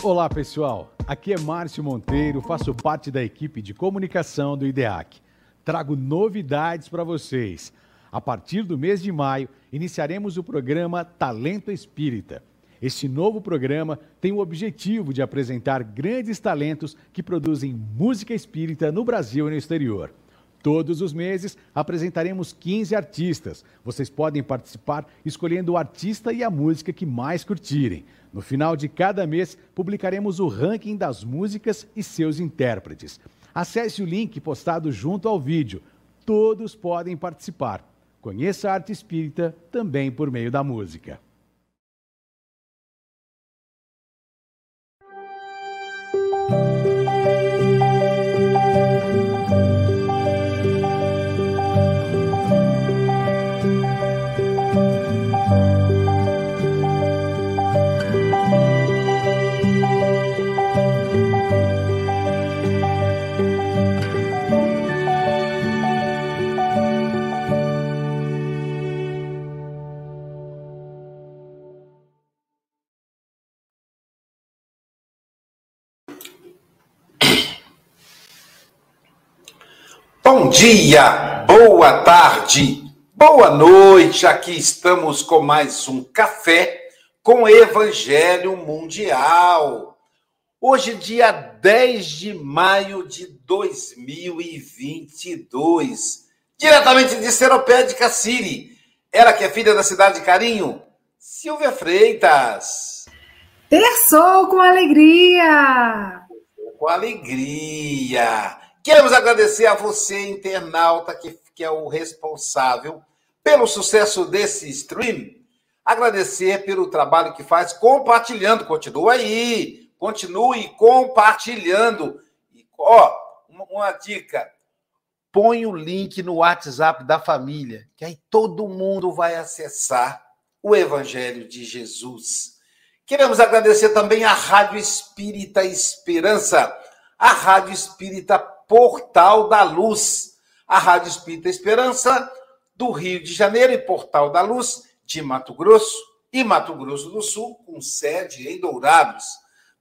Olá pessoal, aqui é Márcio Monteiro, faço parte da equipe de comunicação do IDEAC. Trago novidades para vocês. A partir do mês de maio, iniciaremos o programa Talento Espírita. Este novo programa tem o objetivo de apresentar grandes talentos que produzem música espírita no Brasil e no exterior. Todos os meses apresentaremos 15 artistas. Vocês podem participar escolhendo o artista e a música que mais curtirem. No final de cada mês, publicaremos o ranking das músicas e seus intérpretes. Acesse o link postado junto ao vídeo. Todos podem participar. Conheça a arte espírita também por meio da música. Dia, boa tarde, boa noite. Aqui estamos com mais um café com Evangelho Mundial. Hoje, dia 10 de maio de 2022, diretamente de Seropédica City. Ela que é filha da cidade de Carinho, Silvia Freitas. Terçou com alegria! Com alegria! Queremos agradecer a você, internauta, que, que é o responsável pelo sucesso desse stream. Agradecer pelo trabalho que faz compartilhando. Continua aí, continue compartilhando. E, ó, uma, uma dica: põe o link no WhatsApp da família, que aí todo mundo vai acessar o Evangelho de Jesus. Queremos agradecer também à Rádio Espírita Esperança, a Rádio Espírita Portal da Luz, a Rádio Espírita Esperança do Rio de Janeiro e Portal da Luz de Mato Grosso e Mato Grosso do Sul, com sede em Dourados.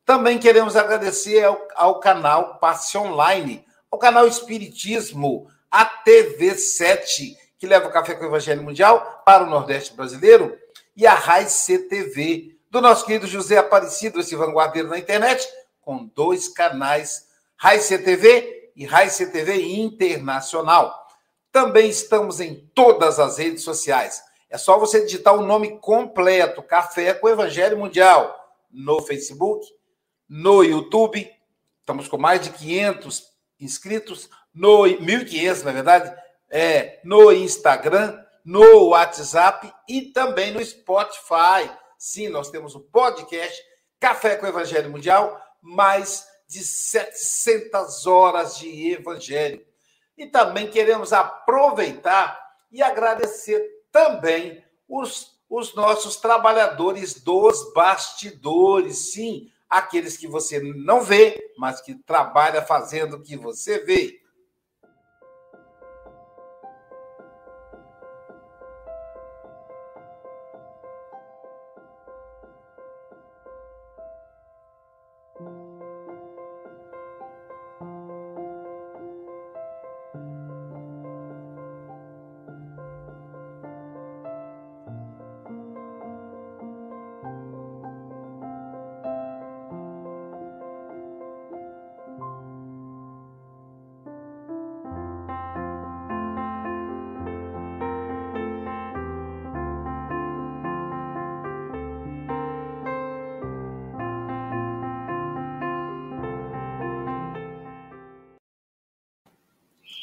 Também queremos agradecer ao, ao canal Passe Online, ao canal Espiritismo, a TV7, que leva o Café com o Evangelho Mundial para o Nordeste brasileiro, e a Raiz CTV, do nosso querido José Aparecido, esse vanguardeiro na internet, com dois canais, Raiz CTV e Raice TV Internacional. Também estamos em todas as redes sociais. É só você digitar o nome completo, Café com Evangelho Mundial, no Facebook, no YouTube. Estamos com mais de 500 inscritos, no 1.500, na verdade, é, no Instagram, no WhatsApp e também no Spotify. Sim, nós temos o podcast Café com Evangelho Mundial, mais de 700 horas de evangelho. E também queremos aproveitar e agradecer também os, os nossos trabalhadores dos bastidores, sim, aqueles que você não vê, mas que trabalha fazendo o que você vê.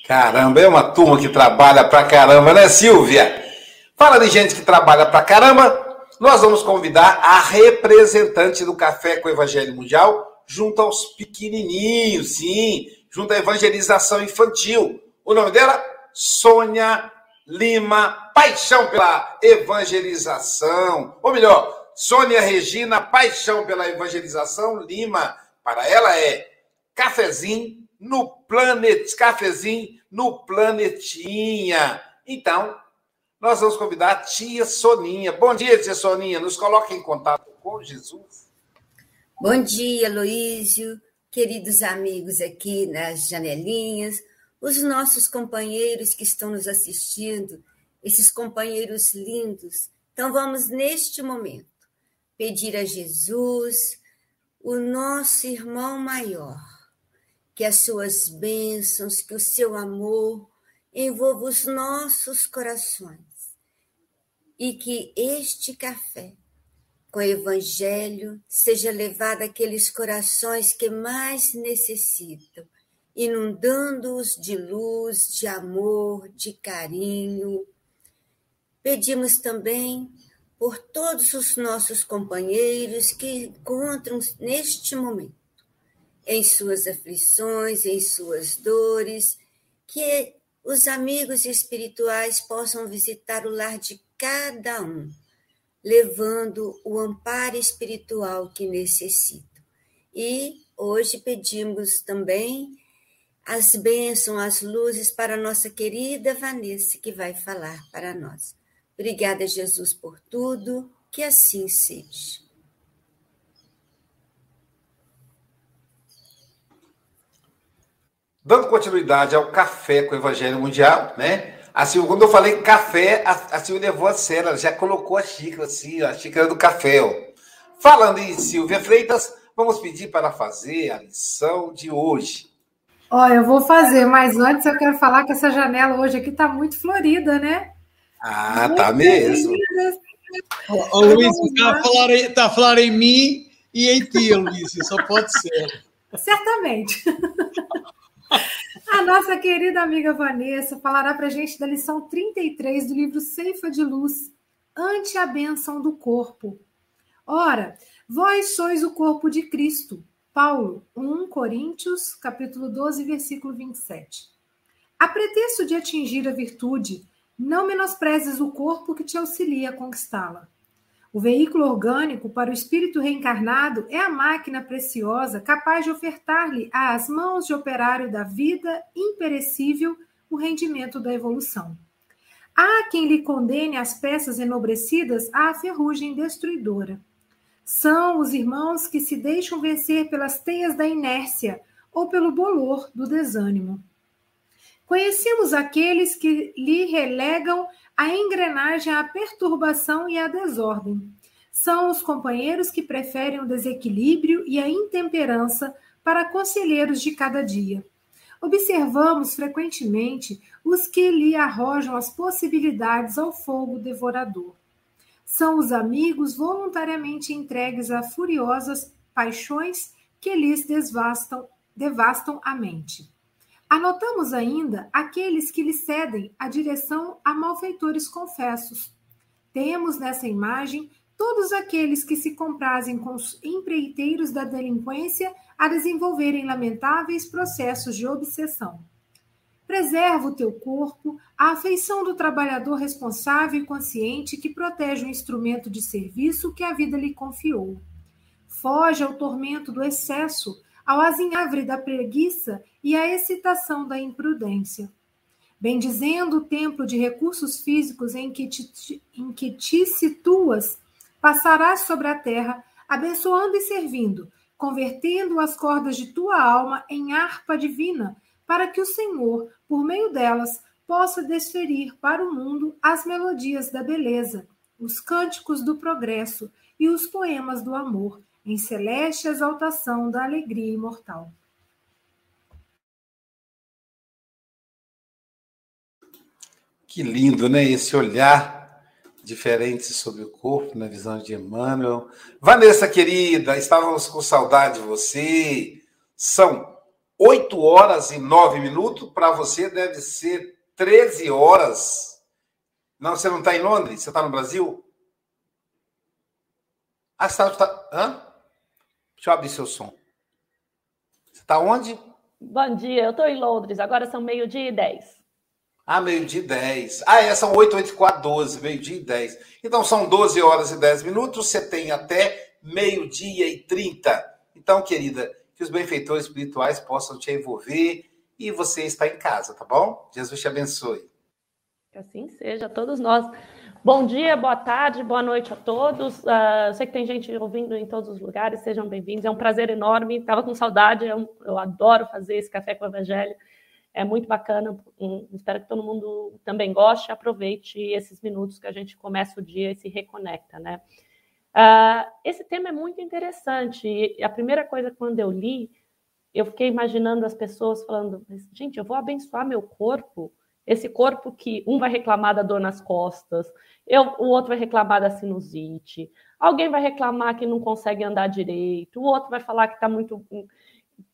Caramba, é uma turma que trabalha pra caramba, né, Silvia? Fala de gente que trabalha pra caramba. Nós vamos convidar a representante do Café com o Evangelho Mundial junto aos pequenininhos, sim, junto à evangelização infantil. O nome dela? Sônia Lima, paixão pela evangelização. Ou melhor, Sônia Regina, paixão pela evangelização Lima. Para ela é cafezinho no Planet, cafezinho no Planetinha. Então, nós vamos convidar a tia Soninha. Bom dia, tia Soninha. Nos coloque em contato com Jesus. Bom dia, Luísio, queridos amigos aqui nas janelinhas, os nossos companheiros que estão nos assistindo, esses companheiros lindos. Então, vamos neste momento pedir a Jesus, o nosso irmão maior, que as suas bênçãos, que o seu amor envolva os nossos corações e que este café com o Evangelho seja levado àqueles corações que mais necessitam, inundando-os de luz, de amor, de carinho. Pedimos também por todos os nossos companheiros que encontram neste momento, em suas aflições, em suas dores, que os amigos espirituais possam visitar o lar de cada um, levando o amparo espiritual que necessitam. E hoje pedimos também as bênçãos, as luzes para nossa querida Vanessa, que vai falar para nós. Obrigada, Jesus, por tudo, que assim seja. Dando continuidade ao café com o Evangelho Mundial, né? A Silvia, quando eu falei café, a, a Silvia levou a sério, ela já colocou a xícara assim, a xícara do café. Ó. Falando em Silvia Freitas, vamos pedir para fazer a lição de hoje. Ó, eu vou fazer, mas antes eu quero falar que essa janela hoje aqui está muito florida, né? Ah, tá mesmo. Ô, Luiz, está a, falar, tá a falar em mim e em ti, Luiz, só pode ser. Certamente. A nossa querida amiga Vanessa falará para a gente da lição 33 do livro Ceifa de Luz, Ante a Bênção do Corpo. Ora, vós sois o corpo de Cristo. Paulo, 1 Coríntios, capítulo 12, versículo 27. A pretexto de atingir a virtude, não menosprezes o corpo que te auxilia a conquistá-la. O veículo orgânico para o espírito reencarnado é a máquina preciosa capaz de ofertar-lhe às mãos de operário da vida imperecível o rendimento da evolução. Há quem lhe condene as peças enobrecidas à ferrugem destruidora. São os irmãos que se deixam vencer pelas teias da inércia ou pelo bolor do desânimo. Conhecemos aqueles que lhe relegam a engrenagem à perturbação e à desordem. São os companheiros que preferem o desequilíbrio e a intemperança para conselheiros de cada dia. Observamos frequentemente os que lhe arrojam as possibilidades ao fogo devorador. São os amigos voluntariamente entregues a furiosas paixões que lhes devastam, devastam a mente. Anotamos ainda aqueles que lhe cedem a direção a malfeitores confessos. Temos nessa imagem todos aqueles que se comprazem com os empreiteiros da delinquência a desenvolverem lamentáveis processos de obsessão. Preserva o teu corpo, a afeição do trabalhador responsável e consciente que protege o instrumento de serviço que a vida lhe confiou. Foge ao tormento do excesso, ao azinhavre da preguiça e à excitação da imprudência. Bendizendo o templo de recursos físicos em que te, em que te situas, passarás sobre a terra, abençoando e servindo, convertendo as cordas de tua alma em harpa divina, para que o Senhor, por meio delas, possa desferir para o mundo as melodias da beleza, os cânticos do progresso e os poemas do amor, em celeste exaltação da alegria imortal. Que lindo, né? Esse olhar diferente sobre o corpo, na visão de Emmanuel. Vanessa, querida, estávamos com saudade de você. São oito horas e nove minutos. Para você deve ser 13 horas. Não, você não está em Londres? Você está no Brasil? Ah, você está. Hã? Deixa eu abrir seu som. Você está onde? Bom dia, eu estou em Londres, agora são meio-dia e dez. Ah, meio-dia e dez. Ah, é, são oito, oito, quatro, doze, meio-dia e dez. Então são doze horas e dez minutos, você tem até meio-dia e trinta. Então, querida, que os benfeitores espirituais possam te envolver e você está em casa, tá bom? Jesus te abençoe. Que assim seja, todos nós. Bom dia, boa tarde, boa noite a todos. Uh, sei que tem gente ouvindo em todos os lugares, sejam bem-vindos. É um prazer enorme. Estava com saudade, eu, eu, adoro fazer esse café com o Evangelho. É muito bacana. Espero que todo mundo também goste. Aproveite esses minutos que a gente começa o dia e se reconecta, né? Uh, esse tema é muito interessante. E a primeira coisa, quando eu li, eu fiquei imaginando as pessoas falando: gente, eu vou abençoar meu corpo esse corpo que um vai reclamar da dor nas costas, eu, o outro vai reclamar da sinusite, alguém vai reclamar que não consegue andar direito, o outro vai falar que está muito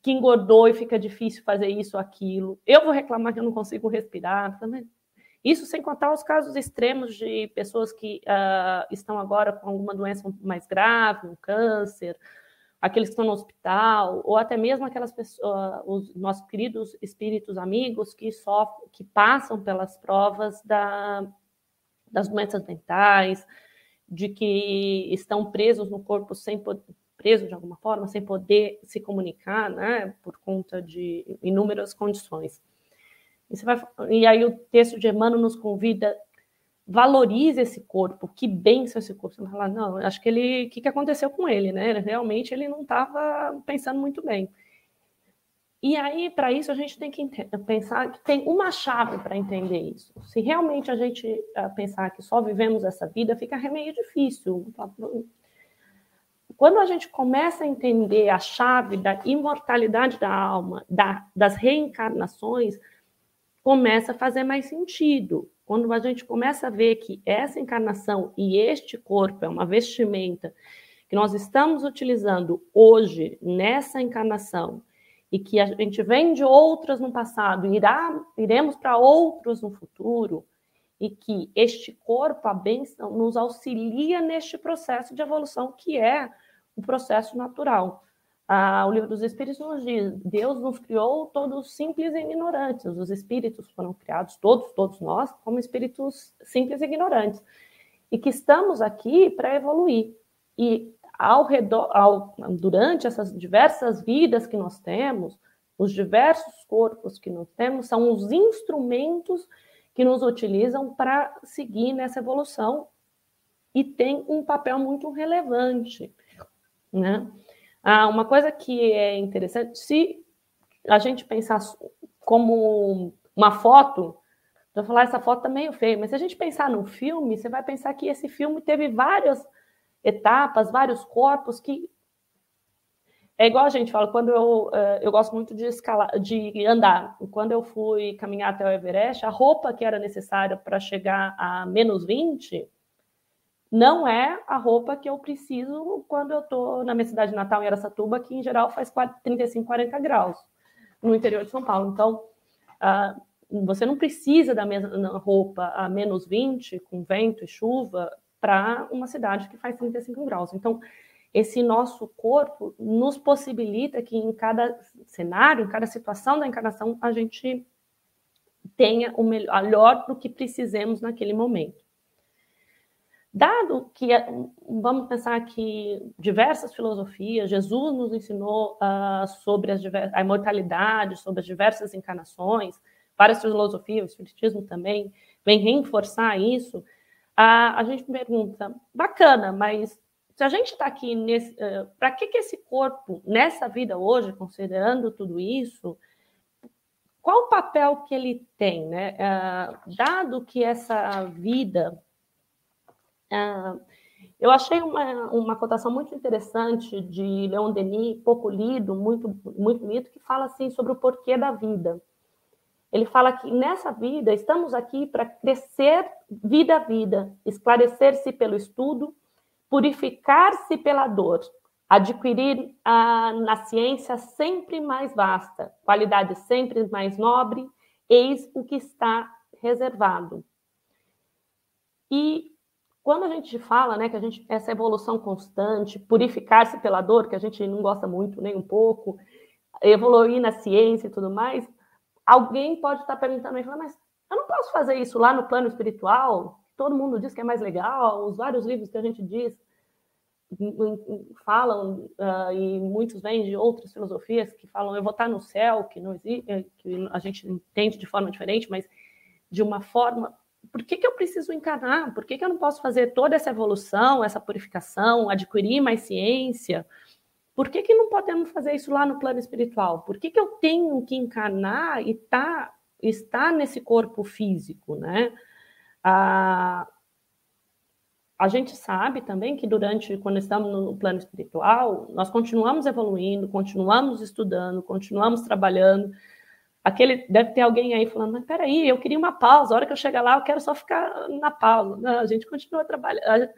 que engordou e fica difícil fazer isso ou aquilo. Eu vou reclamar que eu não consigo respirar. Também. Isso sem contar os casos extremos de pessoas que uh, estão agora com alguma doença mais grave, um câncer, aqueles que estão no hospital, ou até mesmo aquelas pessoas, os nossos queridos espíritos amigos que sofrem, que passam pelas provas da, das doenças mentais, de que estão presos no corpo sem presos de alguma forma, sem poder se comunicar, né, por conta de inúmeras condições. E, vai, e aí o texto de Emmanuel nos convida valorize esse corpo, que benção esse corpo. Você vai falar, não, acho que ele, o que, que aconteceu com ele, né? Realmente ele não estava pensando muito bem. E aí, para isso, a gente tem que pensar que tem uma chave para entender isso. Se realmente a gente uh, pensar que só vivemos essa vida, fica meio difícil. Quando a gente começa a entender a chave da imortalidade da alma, da, das reencarnações, começa a fazer mais sentido quando a gente começa a ver que essa encarnação e este corpo é uma vestimenta que nós estamos utilizando hoje nessa encarnação e que a gente vem de outras no passado, irá, iremos para outros no futuro, e que este corpo, a bênção, nos auxilia neste processo de evolução que é o processo natural. Ah, o livro dos Espíritos nos diz: Deus nos criou todos simples e ignorantes. Os espíritos foram criados, todos, todos nós, como espíritos simples e ignorantes. E que estamos aqui para evoluir. E ao redor, ao, durante essas diversas vidas que nós temos, os diversos corpos que nós temos são os instrumentos que nos utilizam para seguir nessa evolução e tem um papel muito relevante, né? Ah, uma coisa que é interessante, se a gente pensar como uma foto, eu falar essa foto tá meio feia, mas se a gente pensar no filme, você vai pensar que esse filme teve várias etapas, vários corpos que é igual a gente fala, quando eu, eh, eu gosto muito de escalar, de andar. Quando eu fui caminhar até o Everest, a roupa que era necessária para chegar a menos 20 não é a roupa que eu preciso quando eu estou na minha cidade natal, em Aracatuba, que em geral faz 35, 40 graus no interior de São Paulo. Então, uh, você não precisa da mesma roupa a menos 20, com vento e chuva, para uma cidade que faz 35 graus. Então, esse nosso corpo nos possibilita que em cada cenário, em cada situação da encarnação, a gente tenha o melhor do que precisemos naquele momento. Dado que, vamos pensar que diversas filosofias, Jesus nos ensinou uh, sobre as a imortalidade, sobre as diversas encarnações, várias filosofias, o Espiritismo também vem reforçar isso, uh, a gente pergunta, bacana, mas se a gente está aqui nesse. Uh, Para que, que esse corpo, nessa vida hoje, considerando tudo isso, qual o papel que ele tem, né? dado que essa vida ah, eu achei uma, uma cotação muito interessante de Leon Denis, pouco lido, muito, muito bonito, que fala assim sobre o porquê da vida. Ele fala que nessa vida estamos aqui para crescer vida a vida, esclarecer-se pelo estudo, purificar-se pela dor, adquirir a, na ciência sempre mais vasta, qualidade sempre mais nobre, eis o que está reservado. E quando a gente fala, né, que a gente essa evolução constante, purificar-se pela dor, que a gente não gosta muito nem um pouco, evoluir na ciência e tudo mais, alguém pode estar perguntando e falar, mas eu não posso fazer isso lá no plano espiritual? Todo mundo diz que é mais legal, os vários livros que a gente diz. falam, uh, e muitos vêm de outras filosofias que falam eu vou estar no céu, que não existe, eh, que a gente entende de forma diferente, mas de uma forma. Por que, que eu preciso encarnar? Por que, que eu não posso fazer toda essa evolução, essa purificação, adquirir mais ciência? Por que, que não podemos fazer isso lá no plano espiritual? Por que, que eu tenho que encarnar e tá, estar nesse corpo físico, né? Ah, a gente sabe também que durante, quando estamos no plano espiritual, nós continuamos evoluindo, continuamos estudando, continuamos trabalhando. Aquele deve ter alguém aí falando, mas peraí, eu queria uma pausa. A hora que eu chegar lá, eu quero só ficar na pausa. Não, a gente continua trabalhando.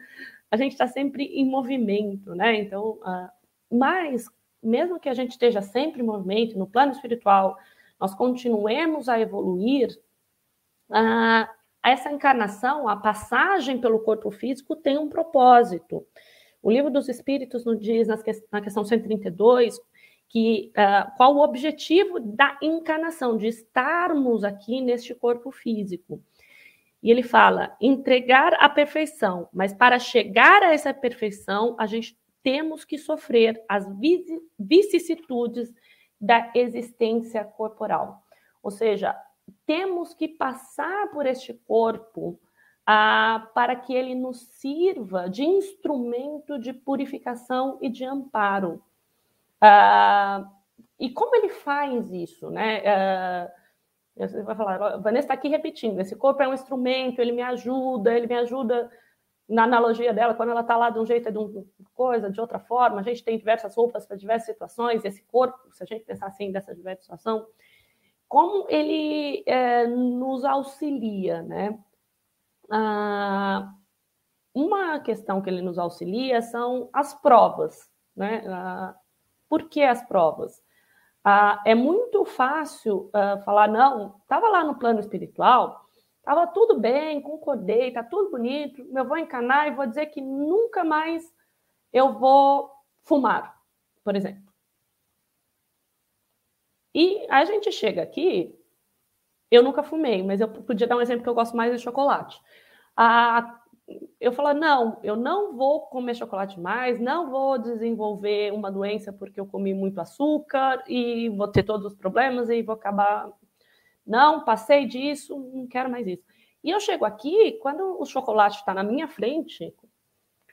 A gente está sempre em movimento, né? Então, uh, mas mesmo que a gente esteja sempre em movimento no plano espiritual, nós continuemos a evoluir. Uh, essa encarnação, a passagem pelo corpo físico tem um propósito. O livro dos Espíritos nos diz, na questão 132, que uh, qual o objetivo da encarnação, de estarmos aqui neste corpo físico. E ele fala: entregar a perfeição, mas para chegar a essa perfeição, a gente temos que sofrer as vicissitudes da existência corporal. Ou seja, temos que passar por este corpo ah, para que ele nos sirva de instrumento de purificação e de amparo. Ah, e como ele faz isso, né? Ah, você vai falar, Vanessa está aqui repetindo, esse corpo é um instrumento, ele me ajuda, ele me ajuda na analogia dela, quando ela está lá de um jeito, é de uma coisa, de outra forma, a gente tem diversas roupas para diversas situações, esse corpo, se a gente pensar assim, dessa diversa situação, como ele é, nos auxilia, né? Ah, uma questão que ele nos auxilia são as provas, né? Ah, por que as provas? Ah, é muito fácil ah, falar, não, estava lá no plano espiritual, estava tudo bem, concordei, está tudo bonito, eu vou encanar e vou dizer que nunca mais eu vou fumar, por exemplo. E a gente chega aqui, eu nunca fumei, mas eu podia dar um exemplo que eu gosto mais de chocolate. Ah, eu falo, não, eu não vou comer chocolate mais, não vou desenvolver uma doença porque eu comi muito açúcar e vou ter todos os problemas e vou acabar. Não, passei disso, não quero mais isso. E eu chego aqui, quando o chocolate está na minha frente,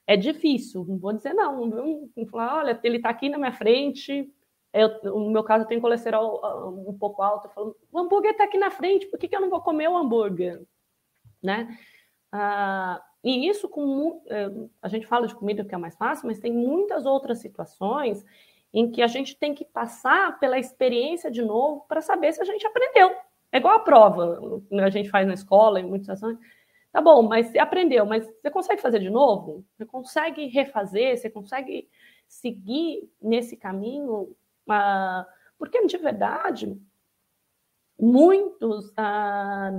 é difícil, não vou dizer não. Vou falar, olha, ele está aqui na minha frente, eu, no meu caso, eu tenho colesterol ah, um pouco alto. Eu falo, o hambúrguer está aqui na frente, por que, que eu não vou comer o hambúrguer? Né? Ah, e isso, com é, a gente fala de comida que é mais fácil, mas tem muitas outras situações em que a gente tem que passar pela experiência de novo para saber se a gente aprendeu. É igual a prova, né, a gente faz na escola, em muitas situações. Tá bom, mas você aprendeu, mas você consegue fazer de novo? Você consegue refazer? Você consegue seguir nesse caminho ah, porque, de verdade, muitos ah,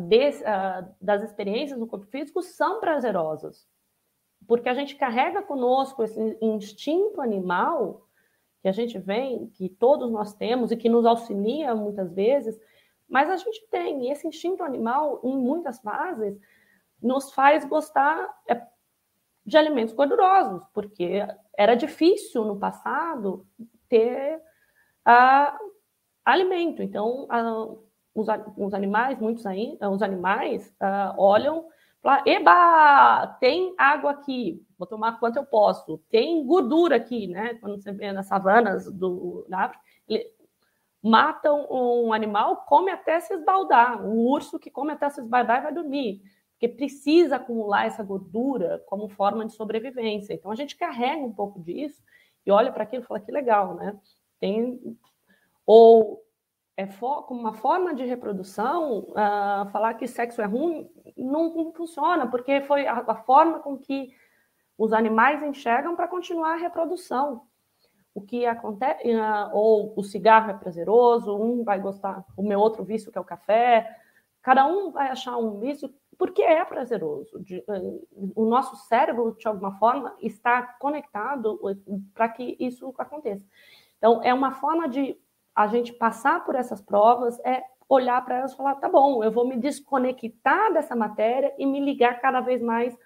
ah, das experiências no corpo físico são prazerosas. Porque a gente carrega conosco esse instinto animal que a gente vem, que todos nós temos e que nos auxilia muitas vezes, mas a gente tem, e esse instinto animal, em muitas fases, nos faz gostar é, de alimentos gordurosos, porque era difícil no passado ter a alimento. Então, a, os, os, animais, muitos aí, os animais uh, olham falam, eba, tem água aqui, vou tomar quanto eu posso. Tem gordura aqui, né? Quando você vê nas savanas do, da África, matam um animal, come até se esbaldar. Um urso que come até se esbaldar e vai dormir. Porque precisa acumular essa gordura como forma de sobrevivência. Então, a gente carrega um pouco disso e olha para aquilo e fala que legal, né? Tem ou é como uma forma de reprodução, uh, falar que sexo é ruim não, não funciona, porque foi a, a, forma com que os animais enxergam para continuar a reprodução. O que acontece, uh, ou o cigarro é prazeroso, um vai gostar, o meu outro vício que é o café, cada um vai achar um vício porque é prazeroso. Uh, o nosso cérebro, de alguma forma, está conectado para que isso aconteça. Então, é uma forma de a gente passar por essas provas, é olhar para elas e falar: tá bom, eu vou me desconectar dessa matéria e me ligar cada vez mais,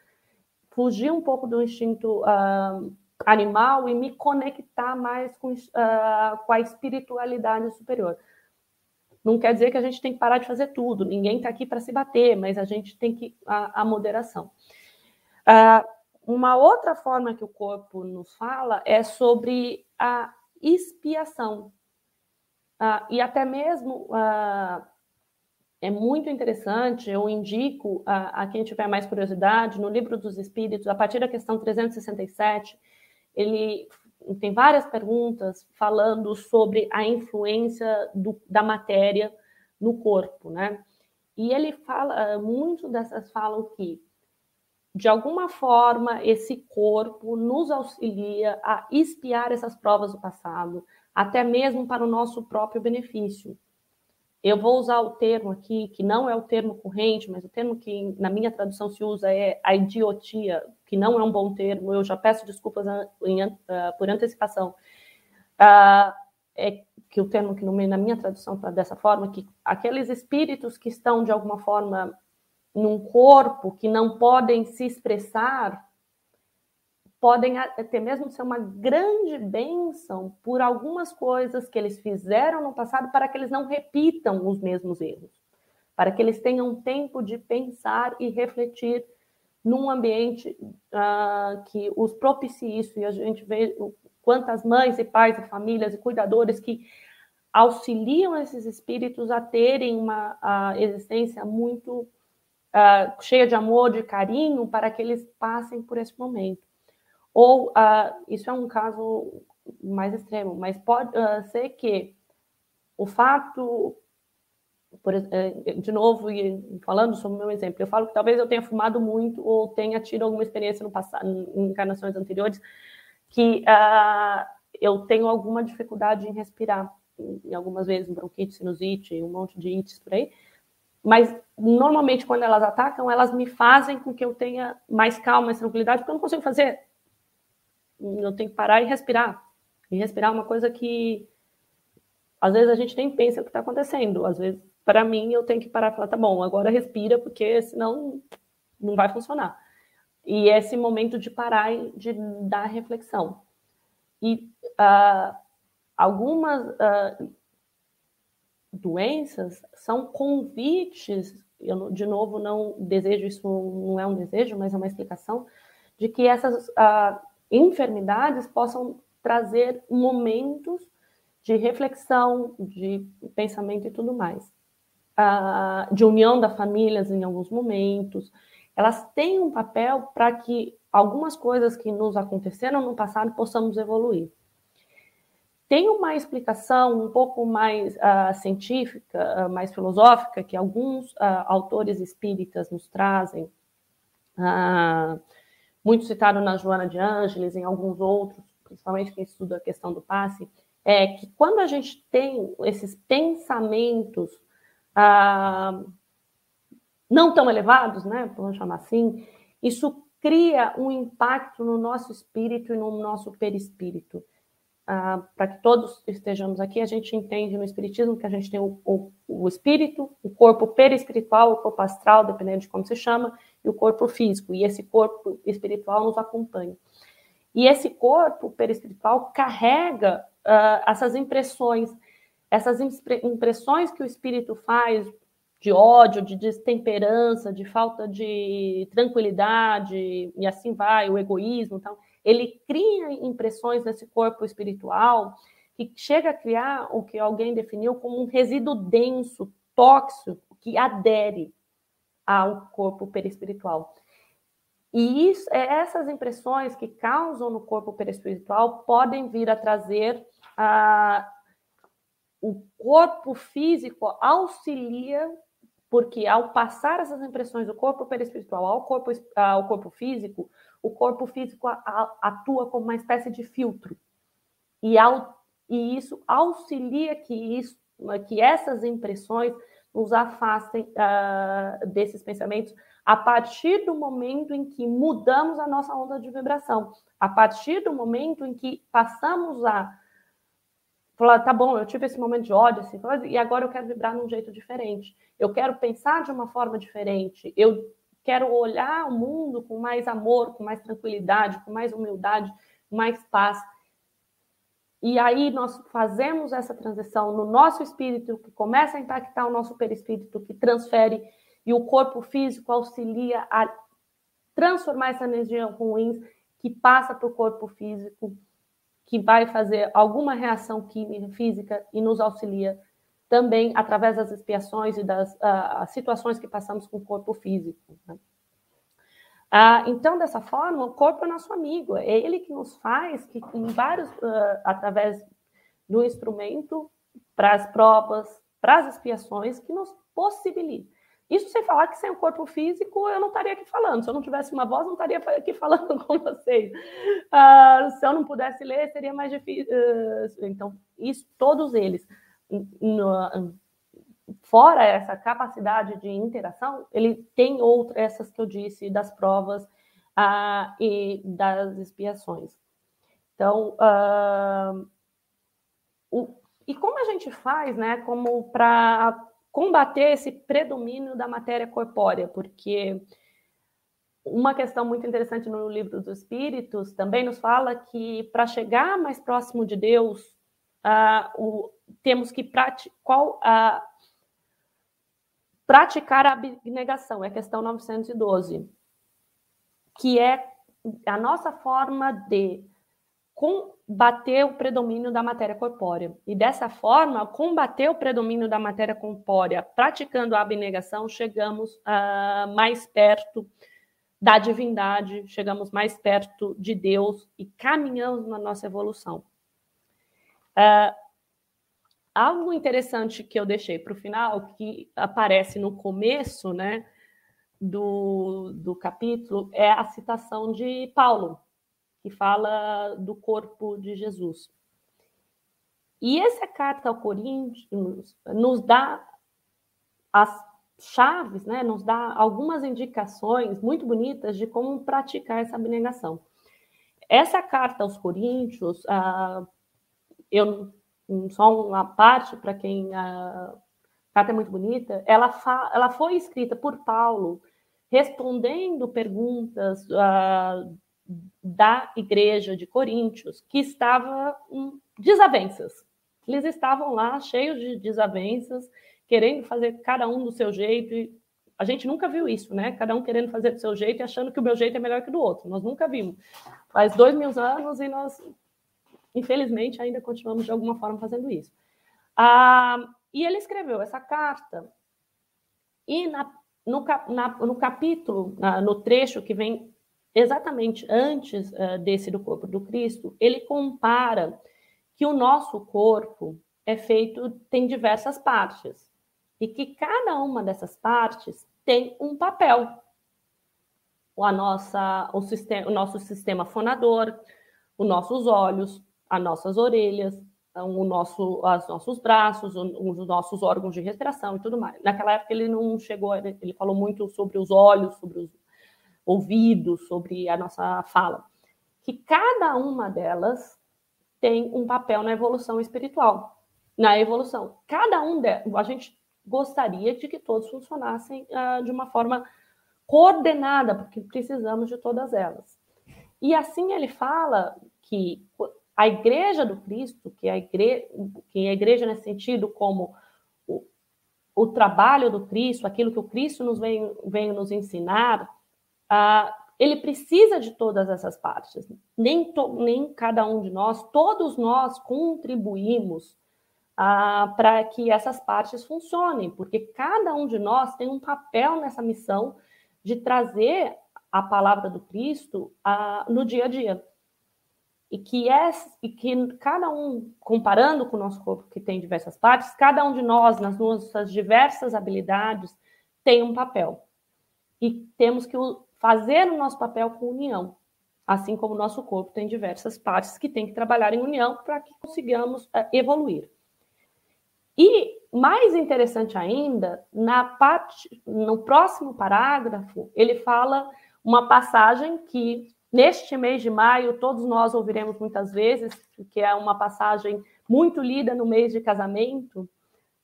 fugir um pouco do instinto uh, animal e me conectar mais com, uh, com a espiritualidade superior. Não quer dizer que a gente tem que parar de fazer tudo, ninguém está aqui para se bater, mas a gente tem que. a, a moderação. Uh, uma outra forma que o corpo nos fala é sobre a expiação. Uh, e até mesmo uh, é muito interessante, eu indico a, a, quem tiver mais curiosidade, no Livro dos Espíritos, a partir da questão 367, ele tem várias perguntas falando sobre a influência do, da matéria no corpo, né? E ele fala, muito dessas falam que, de alguma forma, esse corpo nos auxilia a espiar essas provas do passado, até mesmo para o nosso próprio benefício. Eu vou usar o termo aqui, que não é o termo corrente, mas o termo que na minha tradução se usa é a idiotia, que não é um bom termo, eu já peço desculpas por antecipação. Uh, é que o termo que na minha tradução está dessa forma, que aqueles espíritos que estão de alguma forma num corpo que não podem se expressar podem até mesmo ser uma grande bênção por algumas coisas que eles fizeram no passado para que eles não repitam os mesmos erros, para que eles tenham tempo de pensar e refletir num ambiente uh, que os propicie isso. E a gente vê quantas mães e pais e famílias e cuidadores que auxiliam esses espíritos a terem uma a existência muito uh, cheia de amor, de carinho, para que eles passem por esse momento. Ou uh, isso é um caso mais extremo, mas pode uh, ser que o fato, por, uh, de novo, falando sobre o meu exemplo, eu falo que talvez eu tenha fumado muito ou tenha tido alguma experiência no passado, em encarnações anteriores, que ah, eu tenho alguma dificuldade em respirar, em algumas vezes bronquite, sinusite, um monte de ites por aí, mas normalmente quando elas atacam, elas me fazem com que eu tenha mais calma, mais tranquilidade, porque eu não consigo fazer eu tenho que parar e respirar. E respirar é uma coisa que às vezes a gente nem pensa o que está acontecendo. Às vezes, para mim, eu tenho que parar e falar, tá bom, agora respira, porque senão não vai funcionar. E esse momento de parar e de dar reflexão. E uh, algumas uh, doenças são convites, eu de novo não desejo, isso não é um desejo, mas é uma explicação, de que essas uh, enfermidades possam trazer momentos de reflexão, de pensamento e tudo mais. Uh, de união das famílias em alguns momentos. Elas têm um papel para que algumas coisas que nos aconteceram no passado possamos evoluir. Tem uma explicação um pouco mais uh, científica, uh, mais filosófica, que alguns autores espíritas nos trazem, muito citado na Joana de Ângeles, em alguns outros, principalmente quem estuda a questão do passe, é que quando a gente tem esses pensamentos ah, não tão elevados, né, vamos chamar assim, isso cria um impacto no nosso espírito e no nosso perispírito. Ah, para que todos estejamos aqui, a gente entende no Espiritismo que a gente tem o, o, o espírito, o corpo perispiritual, o corpo astral, dependendo de como se chama, e o corpo físico. E esse corpo espiritual nos acompanha. E esse corpo perispiritual carrega uh, essas impressões, essas impressões que o espírito faz de ódio, de destemperança, de falta de tranquilidade, e assim vai, o egoísmo. Então, ele cria impressões nesse corpo espiritual que chega a criar o que alguém definiu como um resíduo denso, tóxico, que adere ao corpo perispiritual. E isso, é, essas impressões que causam no corpo perispiritual podem vir a trazer a, o corpo físico auxilia, porque ao passar essas impressões do corpo perispiritual ao corpo, ao corpo físico, o corpo físico atua como uma espécie de filtro. E, ao, e isso auxilia que, isso, que essas impressões nos afastem uh, desses pensamentos a partir do momento em que mudamos a nossa onda de vibração, a partir do momento em que passamos a falar, tá bom, eu tive esse momento de ódio, assim, e agora eu quero vibrar num jeito diferente, eu quero pensar de uma forma diferente, eu quero olhar o mundo com mais amor, com mais tranquilidade, com mais humildade, mais paz. E aí nós fazemos essa transição no nosso espírito, que começa a impactar o nosso perispírito, que transfere, e o corpo físico auxilia a transformar essa energia ruim que passa para o corpo físico, que vai fazer alguma reação química, física e nos auxilia também através das expiações e das uh, situações que passamos com o corpo físico. Né? Uh, então, dessa forma, o corpo é nosso amigo, é ele que nos faz, que em vários, uh, através do instrumento, para as provas, para as expiações, que nos possibilita. Isso sem falar que sem o corpo físico eu não estaria aqui falando. Se eu não tivesse uma voz, não estaria aqui falando com vocês. Uh, se eu não pudesse ler, seria mais difícil. Uh, então, isso, todos eles, no, fora essa capacidade de interação, ele tem outras, essas que eu disse, das provas uh, e das expiações. Então, o, e como a gente faz, né, como para combater esse predomínio da matéria corpórea, porque uma questão muito interessante no livro dos Espíritos também nos fala que para chegar mais próximo de Deus, uh, o, temos que prati qual, uh, praticar a abnegação, é a questão 912, que é a nossa forma de combater o predomínio da matéria corpórea. E dessa forma, combater o predomínio da matéria corpórea, praticando a abnegação, chegamos uh, mais perto da divindade, chegamos mais perto de Deus e caminhamos na nossa evolução. Uh, algo interessante que eu deixei para o final, que aparece no começo né, do, do capítulo, é a citação de Paulo, que fala do corpo de Jesus. E essa carta ao Coríntios nos dá as chaves, né, nos dá algumas indicações muito bonitas de como praticar essa abnegação. Essa carta aos Coríntios, ah, eu só uma parte para quem a carta é muito bonita, ela, fa, ela foi escrita por Paulo respondendo perguntas ah, da igreja de Coríntios, que estava em desavenças. Eles estavam lá cheios de desavenças, querendo fazer cada um do seu jeito. A gente nunca viu isso, né? Cada um querendo fazer do seu jeito e achando que o meu jeito é melhor que o do outro. Nós nunca vimos. Faz dois mil anos e nós, infelizmente, ainda continuamos de alguma forma fazendo isso. Ah, e ele escreveu essa carta. E na, no, na, no capítulo, na, no trecho que vem exatamente antes uh, desse do corpo do Cristo, ele compara que o nosso corpo é feito, tem diversas partes, e que cada uma dessas partes tem um papel. A nossa, o, sistema, o nosso sistema fonador, os nossos olhos, as nossas orelhas, o nosso, os nossos braços, os nossos órgãos de respiração e tudo mais. Naquela época ele não chegou, ele falou muito sobre os olhos, sobre os, ouvido, sobre a nossa fala, que cada uma delas tem um papel na evolução espiritual, na evolução. Cada um delas, a gente gostaria de que todos funcionassem uh, de uma forma coordenada, porque precisamos de todas elas. E assim ele fala que a igreja do Cristo, que é a igreja, que é a igreja nesse sentido como o, o trabalho do Cristo, aquilo que o Cristo nos vem, vem nos ensinar, ah, ele precisa de todas essas partes. Nem, to, nem cada um de nós, todos nós contribuímos ah, para que essas partes funcionem, porque cada um de nós tem um papel nessa missão de trazer a palavra do Cristo ah, no dia a dia. E que, é, e que cada um, comparando com o nosso corpo, que tem diversas partes, cada um de nós, nas nossas diversas habilidades, tem um papel. E temos que fazer o nosso papel com união, assim como o nosso corpo tem diversas partes que tem que trabalhar em união para que consigamos uh, evoluir. E mais interessante ainda, na parte, no próximo parágrafo, ele fala uma passagem que neste mês de maio todos nós ouviremos muitas vezes, que é uma passagem muito lida no mês de casamento,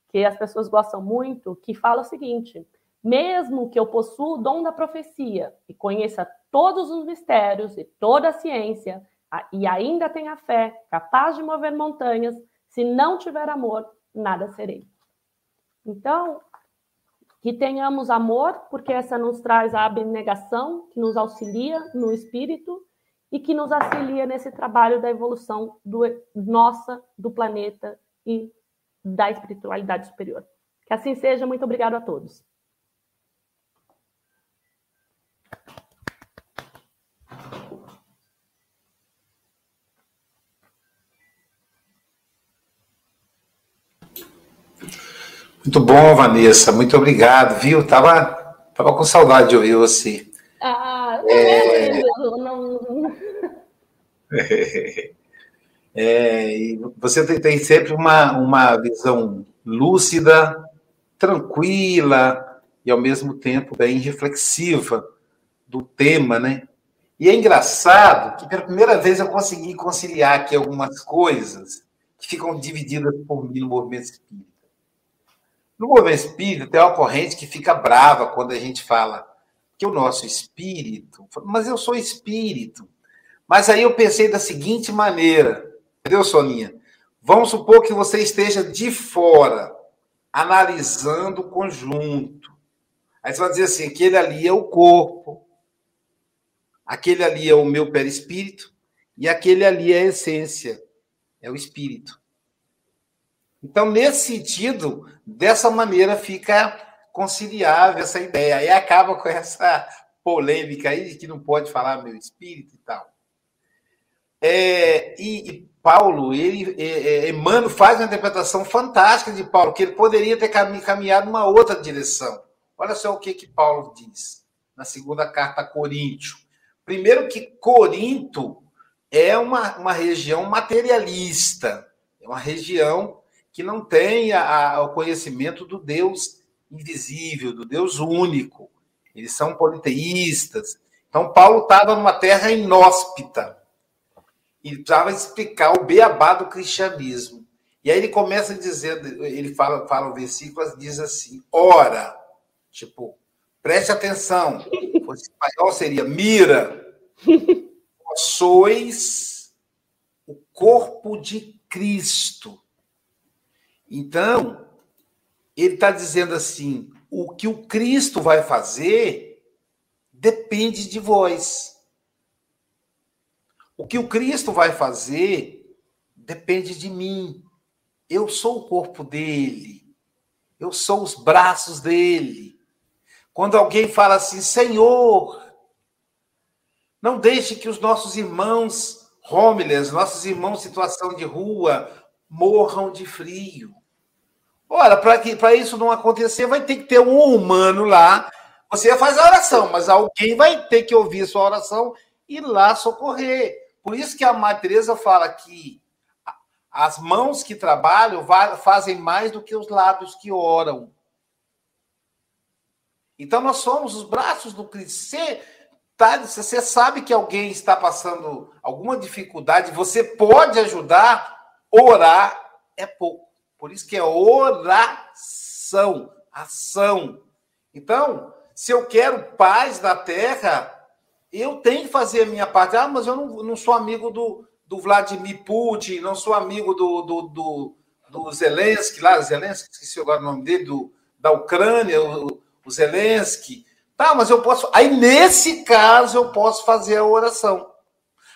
que as pessoas gostam muito, que fala o seguinte: mesmo que eu possua o dom da profecia e conheça todos os mistérios e toda a ciência, e ainda tem a fé, capaz de mover montanhas, se não tiver amor, nada serei. Então, que tenhamos amor, porque essa nos traz a abnegação, que nos auxilia no espírito e que nos auxilia nesse trabalho da evolução do, nossa, do planeta e da espiritualidade superior. Que assim seja. Muito obrigado a todos. Muito bom, Vanessa. Muito obrigado, viu? Tava, tava com saudade de ouvir você. Ah, é... não, não... É, você tem, tem, sempre uma, uma visão lúcida, tranquila e, ao mesmo tempo, bem reflexiva do tema, né? E é engraçado que, pela primeira vez, eu consegui conciliar aqui algumas coisas que ficam divididas por mim no movimento espírita. No movimento espírita, tem uma corrente que fica brava quando a gente fala que o nosso espírito, mas eu sou espírito. Mas aí eu pensei da seguinte maneira, entendeu, Soninha? Vamos supor que você esteja de fora, analisando o conjunto. Aí você vai dizer assim: aquele ali é o corpo, aquele ali é o meu perispírito, e aquele ali é a essência, é o espírito. Então, nesse sentido, dessa maneira fica conciliável essa ideia. Aí acaba com essa polêmica aí de que não pode falar meu espírito e tal. É, e, e, Paulo, ele, é, é, Emmanuel faz uma interpretação fantástica de Paulo, que ele poderia ter caminhado uma outra direção. Olha só o que, que Paulo diz na segunda carta a Coríntio. Primeiro que Corinto é uma, uma região materialista, é uma região que não tem a, o conhecimento do Deus invisível, do Deus único. Eles são politeístas. Então, Paulo estava numa terra inóspita e precisava explicar o beabá do cristianismo. E aí ele começa dizendo, ele fala, fala o versículo, diz assim: ora, tipo, preste atenção. O espanhol seria mira. Sois o corpo de Cristo. Então, ele está dizendo assim: o que o Cristo vai fazer depende de vós. O que o Cristo vai fazer depende de mim. Eu sou o corpo dele. Eu sou os braços dele. Quando alguém fala assim, Senhor, não deixe que os nossos irmãos homeless, nossos irmãos em situação de rua, morram de frio. Ora, para isso não acontecer, vai ter que ter um humano lá. Você faz a oração, mas alguém vai ter que ouvir sua oração e lá socorrer. Por isso que a Mãe Teresa fala que as mãos que trabalham fazem mais do que os lábios que oram. Então nós somos os braços do Cristo. Você, tá, você sabe que alguém está passando alguma dificuldade, você pode ajudar, orar é pouco. Por isso que é oração, ação. Então, se eu quero paz na terra, eu tenho que fazer a minha parte. Ah, mas eu não, não sou amigo do, do Vladimir Putin, não sou amigo do, do, do, do Zelensky, lá, Zelensky, esqueci agora o nome dele, do, da Ucrânia, o, o Zelensky. Tá, mas eu posso. Aí, nesse caso, eu posso fazer a oração.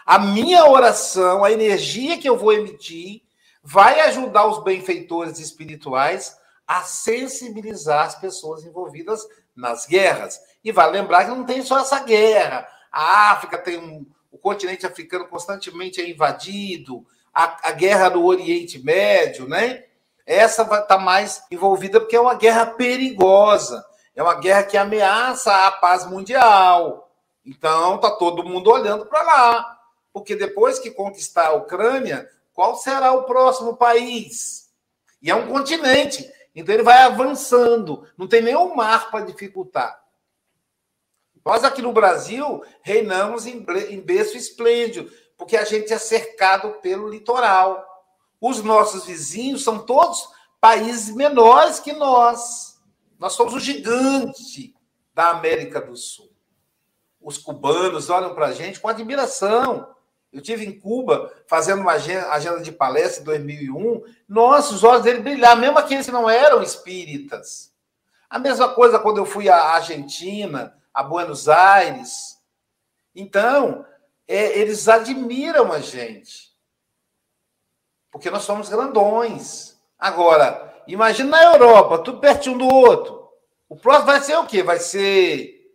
A minha oração, a energia que eu vou emitir, vai ajudar os benfeitores espirituais a sensibilizar as pessoas envolvidas nas guerras. E vai lembrar que não tem só essa guerra. A África tem um. O continente africano constantemente é invadido, a, a guerra no Oriente Médio, né? Essa vai estar tá mais envolvida porque é uma guerra perigosa. É uma guerra que ameaça a paz mundial. Então, tá todo mundo olhando para lá. Porque depois que conquistar a Ucrânia, qual será o próximo país? E é um continente, então ele vai avançando, não tem nenhum mar para dificultar. Nós aqui no Brasil reinamos em berço esplêndido, porque a gente é cercado pelo litoral. Os nossos vizinhos são todos países menores que nós. Nós somos o gigante da América do Sul. Os cubanos olham para a gente com admiração. Eu tive em Cuba fazendo uma agenda de palestra em 2001. Nossa, os olhos dele brilharam, mesmo aqueles que não eram espíritas. A mesma coisa quando eu fui à Argentina, a Buenos Aires. Então, é, eles admiram a gente. Porque nós somos grandões. Agora, imagina na Europa, tudo pertinho do outro. O próximo vai ser o quê? Vai ser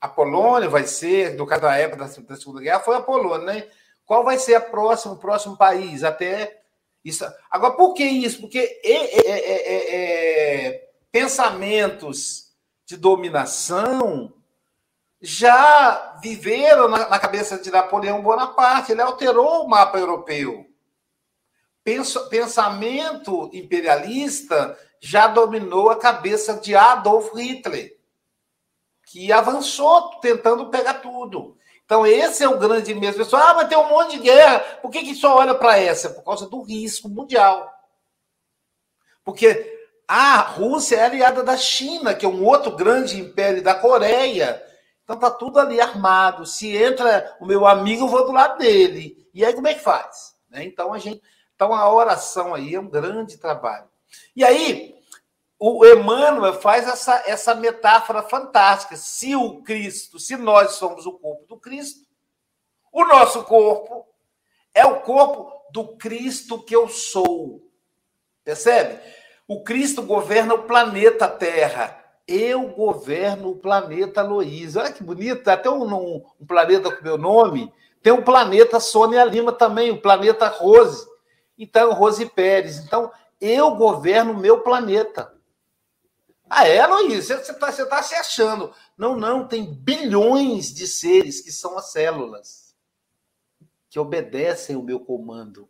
a Polônia, vai ser, no caso da época da Segunda Guerra, foi a Polônia, né? Qual vai ser a próxima, o próximo país? Até isso. Agora, por que isso? Porque é, é, pensamentos de dominação já viveram na, na, cabeça de Napoleão Bonaparte. Ele alterou o mapa europeu. Pensamento imperialista já dominou a cabeça de Adolf Hitler, que avançou tentando pegar tudo. Então, esse é o grande medo. Pessoal, ah, mas tem um monte de guerra. Por que, que só olha para essa? Por causa do risco mundial. Porque a Rússia é aliada da China, que é um outro grande império da Coreia. Então tá tudo ali armado. Se entra o meu amigo, eu vou do lado dele. E aí como é que faz? Né? Então a gente, então a oração aí é um grande trabalho. E aí o Emmanuel faz essa, essa metáfora fantástica. Se o Cristo, se nós somos o corpo do Cristo, o nosso corpo é o corpo do Cristo que eu sou. Percebe? O Cristo governa o planeta Terra. Eu governo o planeta Luiz. Olha que bonito, até um, um, um, planeta com meu nome. Tem um planeta Sônia Lima também, o planeta Rose. Então, Rose Pérez. Então, eu governo o meu planeta. Ah, é, Luiz? Você está tá se achando. Não, não, tem bilhões de seres que são as células que obedecem o meu comando.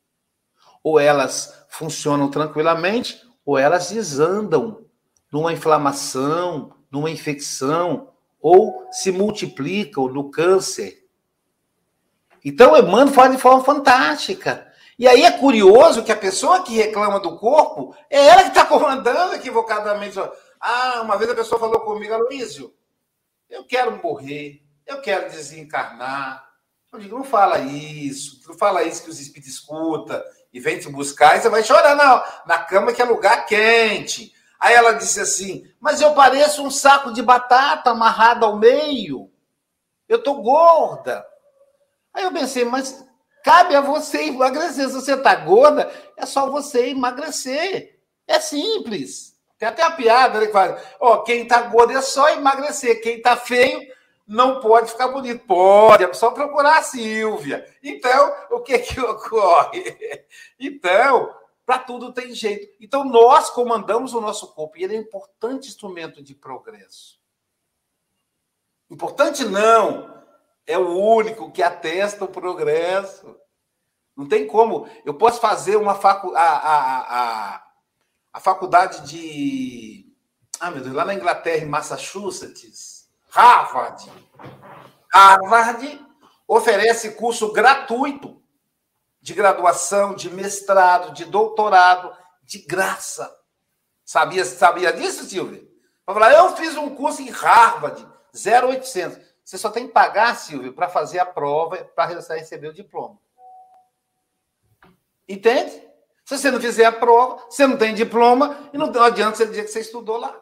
Ou elas funcionam tranquilamente, ou elas desandam numa inflamação, numa infecção, ou se multiplicam no câncer. Então, Emmanuel fala de forma fantástica. E aí é curioso que a pessoa que reclama do corpo é ela que está comandando equivocadamente. Ah, uma vez a pessoa falou comigo, Aloysio, eu quero morrer, eu quero desencarnar. Eu digo, não fala isso, não fala isso que os espíritos escutam e vem te buscar, e você vai chorar na, na cama que é lugar quente. Aí ela disse assim: Mas eu pareço um saco de batata amarrado ao meio. Eu tô gorda. Aí eu pensei, mas cabe a você emagrecer. Se você tá gorda, é só você emagrecer. É simples. Tem até a piada, né? Que fala, ó, quem tá gordo é só emagrecer. Quem tá feio não pode ficar bonito. Pode, é só procurar a Silvia. Então, o que que ocorre? Então, para tudo tem jeito. Então, nós comandamos o nosso corpo e ele é um importante instrumento de progresso. Importante não, é o único que atesta o progresso. Não tem como. Eu posso fazer uma facu... a, a, a, a faculdade de. Ah, meu Deus, lá na Inglaterra, em Massachusetts, Harvard. Harvard oferece curso gratuito de graduação, de mestrado, de doutorado, de graça. Sabia, sabia disso, Silvia? Falar, eu fiz um curso em Harvard, 0800. Você só tem que pagar, Silvio, para fazer a prova, para receber o diploma. Entende? Se você não fizer a prova, você não tem diploma e não adianta você dizer que você estudou lá.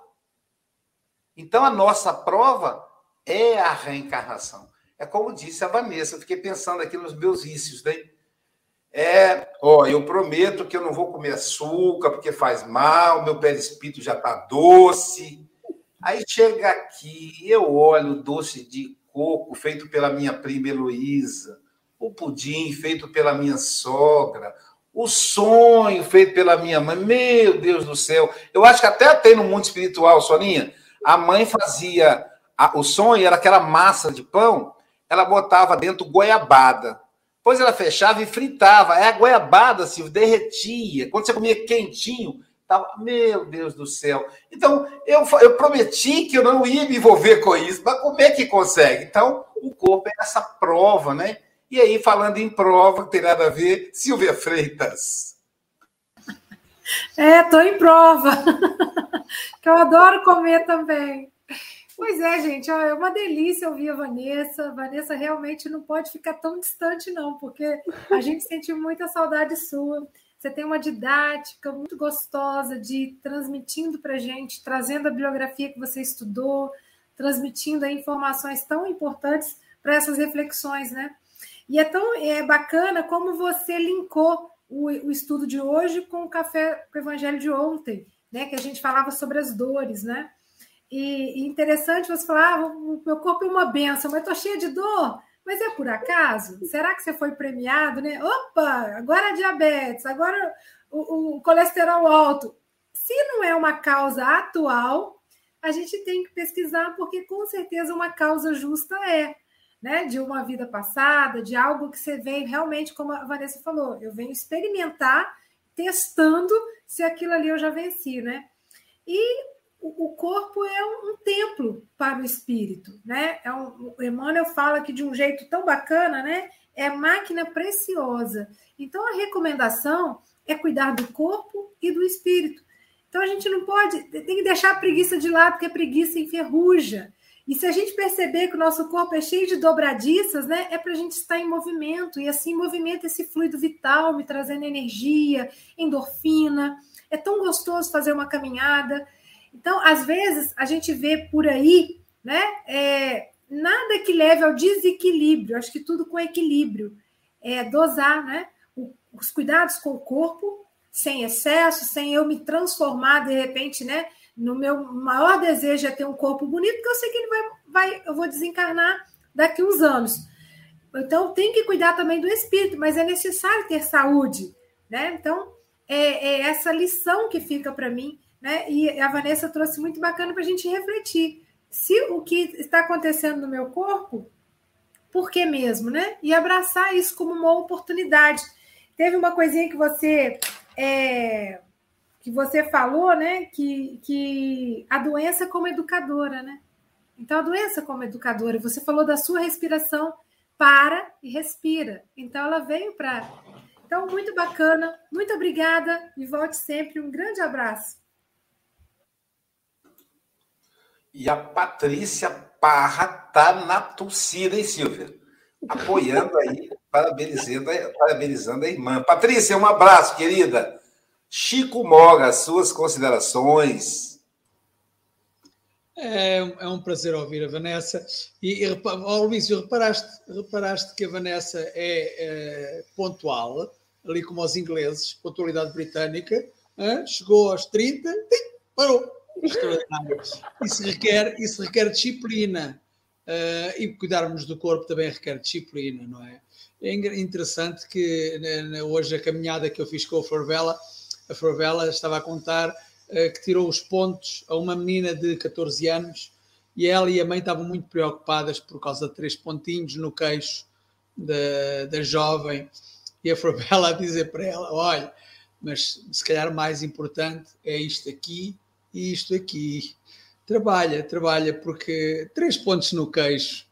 Então, a nossa prova é a reencarnação. É como disse a Vanessa, eu fiquei pensando aqui nos meus vícios, né? É, ó, eu prometo que eu não vou comer açúcar porque faz mal, meu perispírito já está doce. Aí chega aqui, eu olho o doce de coco feito pela minha prima Heloísa, o pudim feito pela minha sogra, o sonho feito pela minha mãe. Meu Deus do céu. Eu acho que até tem no mundo espiritual, Soninha, a mãe fazia. A, o sonho era aquela massa de pão, ela botava dentro goiabada. Depois ela fechava e fritava. É a goiabada, Silvio, derretia. Quando você comia quentinho, tava... meu Deus do céu. Então, eu, eu prometi que eu não ia me envolver com isso, mas como é que consegue? Então, o corpo é essa prova, né? E aí, falando em prova, que tem nada a ver, Silvia Freitas. É, tô em prova. que eu adoro comer também. Pois é, gente, é uma delícia ouvir a Vanessa. A Vanessa realmente não pode ficar tão distante, não, porque a gente sente muita saudade sua. Você tem uma didática muito gostosa de transmitindo para gente, trazendo a bibliografia que você estudou, transmitindo informações tão importantes para essas reflexões, né? E é tão é bacana como você linkou o, o estudo de hoje com o café com o evangelho de ontem, né? Que a gente falava sobre as dores, né? E, e interessante você falar, ah, o meu corpo é uma benção, mas estou cheia de dor. Mas é por acaso? Será que você foi premiado, né? Opa, agora a diabetes, agora o, o colesterol alto. Se não é uma causa atual, a gente tem que pesquisar, porque com certeza uma causa justa é, né? De uma vida passada, de algo que você vem realmente, como a Vanessa falou, eu venho experimentar, testando se aquilo ali eu já venci, né? E o corpo é um, templo para o espírito, né? É um, o Emmanuel fala que de um jeito tão bacana, né? É máquina preciosa. Então a recomendação é cuidar do corpo e do espírito. Então a gente não pode, tem que deixar a preguiça de lado, porque a preguiça enferruja. E se a gente perceber que o nosso corpo é cheio de dobradiças, né, é para a gente estar em movimento. E assim, movimento esse fluido vital, me trazendo energia, endorfina. É tão gostoso fazer uma caminhada. Então, às vezes, a gente vê por aí, né? É, nada que leve ao desequilíbrio, acho que tudo com equilíbrio. É, dosar, né? Os cuidados com o corpo, sem excesso, sem eu me transformar de repente, né? No meu maior desejo é ter um corpo bonito, porque eu sei que ele vai, vai eu vou desencarnar daqui uns anos. Então, tem que cuidar também do espírito, mas é necessário ter saúde, né? Então, é, é essa lição que fica para mim né? E a Vanessa trouxe muito bacana para a gente refletir. Se o que está acontecendo no meu corpo, por que mesmo, né? E abraçar isso como uma oportunidade. Teve uma coisinha que você é, que você falou, né? Que, que a doença como educadora, né? Então, a doença como educadora, você falou da sua respiração, para e respira. Então, ela veio para. Então, muito bacana, muito obrigada e volte sempre. Um grande abraço. E a Patrícia Parra tá na torcida, hein, Silvia? Apoiando aí, parabenizando, parabenizando a irmã. Patrícia, um abraço, querida. Chico Mora, suas considerações. É, é um prazer ouvir a Vanessa. E, e oh, Luís, reparaste, reparaste que a Vanessa é, é pontual, ali como os ingleses, pontualidade britânica. Hein? Chegou aos 30, parou extraordinário. Isso requer, isso requer disciplina. Uh, e cuidarmos do corpo também requer disciplina, não é? É interessante que hoje a caminhada que eu fiz com a Forvela, a Forvela estava a contar uh, que tirou os pontos a uma menina de 14 anos e ela e a mãe estavam muito preocupadas por causa de três pontinhos no queixo da, da jovem. E a Forvela a dizer para ela: Olha, mas se calhar mais importante é isto aqui e isto aqui. Trabalha, trabalha, porque três pontos no queixo.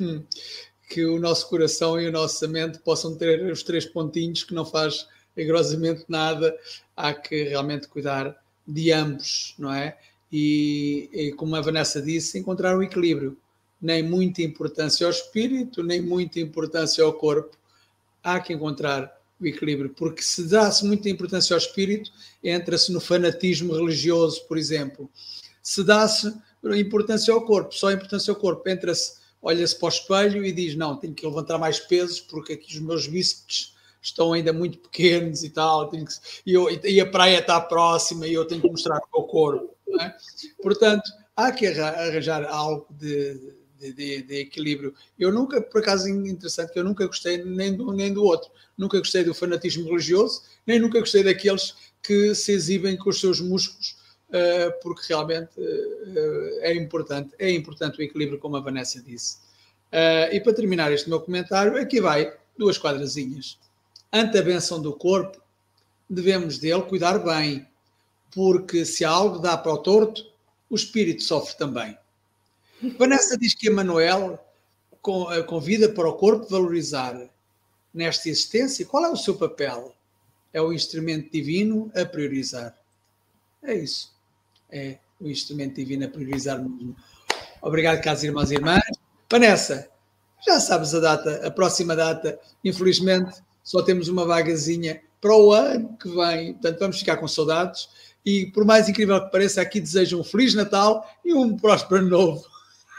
Hum, que o nosso coração e o nosso mente possam ter os três pontinhos que não faz rigorosamente nada. Há que realmente cuidar de ambos, não é? E, e, como a Vanessa disse, encontrar o equilíbrio. Nem muita importância ao espírito, nem muita importância ao corpo. Há que encontrar o equilíbrio, porque se dá-se muita importância ao espírito, entra-se no fanatismo religioso, por exemplo. Se dá-se importância ao corpo, só importância ao corpo, entra-se, olha-se para o espelho e diz: Não, tenho que levantar mais pesos porque aqui os meus bíceps estão ainda muito pequenos e tal, que, e, eu, e, a praia está próxima e eu tenho que mostrar o meu corpo. É? Portanto, há que arranjar algo de, de, de, de, equilíbrio. Eu nunca, por acaso, interessante, que eu nunca gostei nem do, nem do outro. Nunca gostei do fanatismo religioso, nem nunca gostei daqueles que se exibem com os seus músculos, uh, porque realmente uh, é importante, é importante o equilíbrio, como a Vanessa disse. Uh, e para terminar este meu comentário, aqui vai duas quadrazinhas. Ante a benção do corpo, devemos dele cuidar bem, porque se algo dá para o torto, o espírito sofre também. Vanessa diz que Emanuel eh, convida para o corpo valorizar nesta existência. Qual é o seu papel? É o instrumento divino a priorizar. É isso. É o instrumento divino a priorizar mesmo. Obrigado, caros irmãos e irmãs. Vanessa, já sabes a data, a próxima data, infelizmente, só temos uma vagazinha para o ano que vem, portanto vamos ficar com saudades e por mais incrível que pareça, aqui desejo um Feliz Natal e um próspero novo.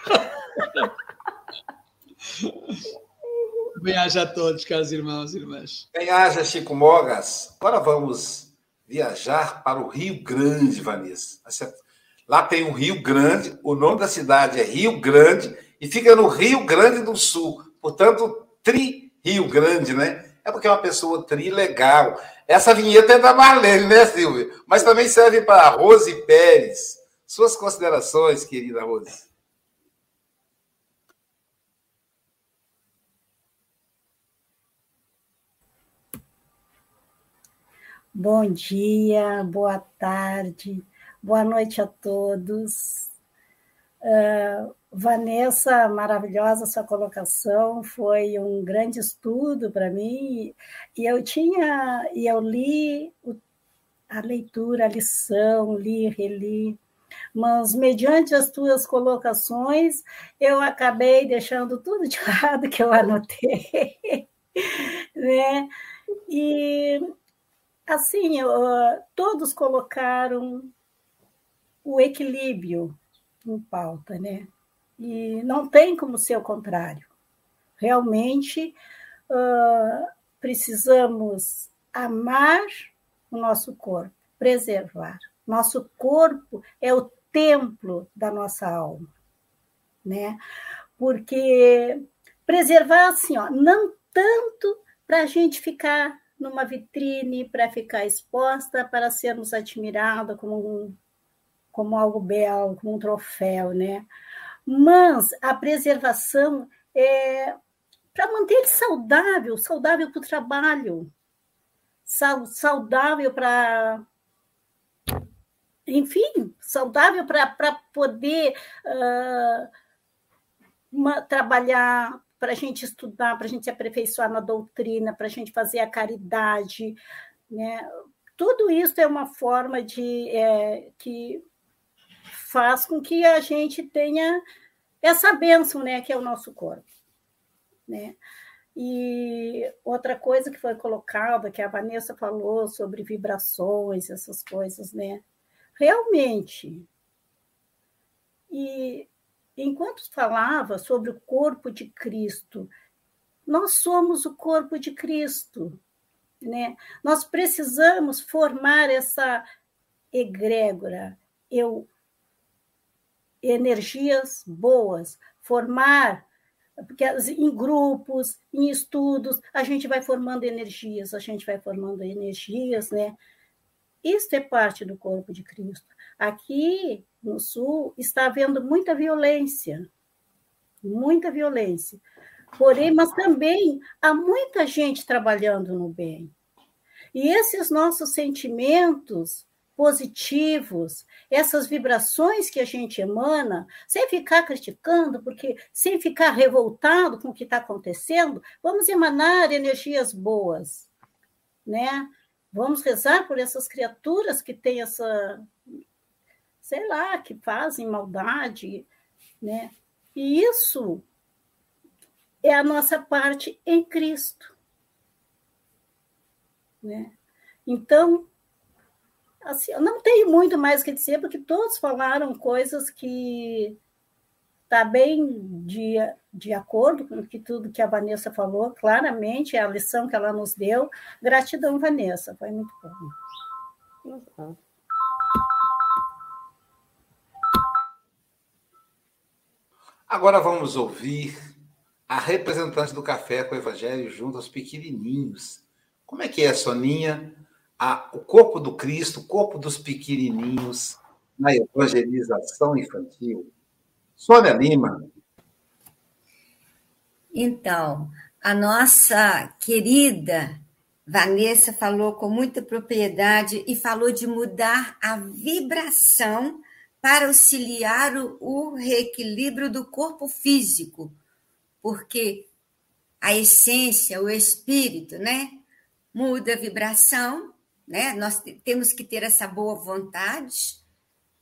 Bem-aja a todos, caros irmãos e irmãs. Bem-aja, Chico Mogas. Agora vamos viajar para o Rio Grande, Vanessa. Lá tem um Rio Grande, o nome da cidade é Rio Grande e fica no Rio Grande do Sul. Portanto, Tri Rio Grande, né? É porque é uma pessoa tri legal. Essa vinheta é da Marlene, né, Silvia? Mas também serve para Rose Pérez. Suas considerações, querida Rose. Bom dia, boa tarde, boa noite a todos. Uh, Vanessa, maravilhosa sua colocação, foi um grande estudo para mim e eu tinha e eu li a leitura, a lição, li, reli, mas mediante as tuas colocações eu acabei deixando tudo de lado que eu anotei, né? E assim, todos colocaram o equilíbrio em pauta, né? E não tem como ser o contrário. Realmente uh, precisamos amar o nosso corpo, preservar. Nosso corpo é o templo da nossa alma, né? Porque preservar assim, ó, não tanto para a gente ficar numa vitrine para ficar exposta, para sermos admirados como, um, como algo belo, como um troféu, né? Mas a preservação é para manter ele saudável, saudável para o trabalho, saudável para. Enfim, saudável para poder uh, uma, trabalhar para a gente estudar, para a gente se aperfeiçoar na doutrina, para a gente fazer a caridade, né? Tudo isso é uma forma de é, que faz com que a gente tenha essa bênção, né, que é o nosso corpo, né? E outra coisa que foi colocada, que a Vanessa falou sobre vibrações, essas coisas, né? Realmente. E enquanto falava sobre o corpo de Cristo, nós somos o corpo de Cristo, né? Nós precisamos formar essa egrégora, eu energias boas, formar porque em grupos, em estudos, a gente vai formando energias, a gente vai formando energias, né? Isso é parte do corpo de Cristo. Aqui no Sul está havendo muita violência, muita violência. Porém, mas também há muita gente trabalhando no bem. E esses nossos sentimentos positivos, essas vibrações que a gente emana, sem ficar criticando, porque sem ficar revoltado com o que está acontecendo, vamos emanar energias boas, né? Vamos rezar por essas criaturas que têm essa sei lá, que fazem maldade, né? E isso é a nossa parte em Cristo, né? Então, assim, eu não tenho muito mais o que dizer, porque todos falaram coisas que está bem de, de acordo com que tudo que a Vanessa falou, claramente, é a lição que ela nos deu. Gratidão, Vanessa, foi muito bom. Uhum. Agora vamos ouvir a representante do Café com o Evangelho junto aos pequenininhos. Como é que é, Soninha? A, o corpo do Cristo, o corpo dos pequenininhos na evangelização infantil. Sônia Lima. Então, a nossa querida Vanessa falou com muita propriedade e falou de mudar a vibração para auxiliar o reequilíbrio do corpo físico, porque a essência, o espírito, né, muda a vibração, né? Nós temos que ter essa boa vontade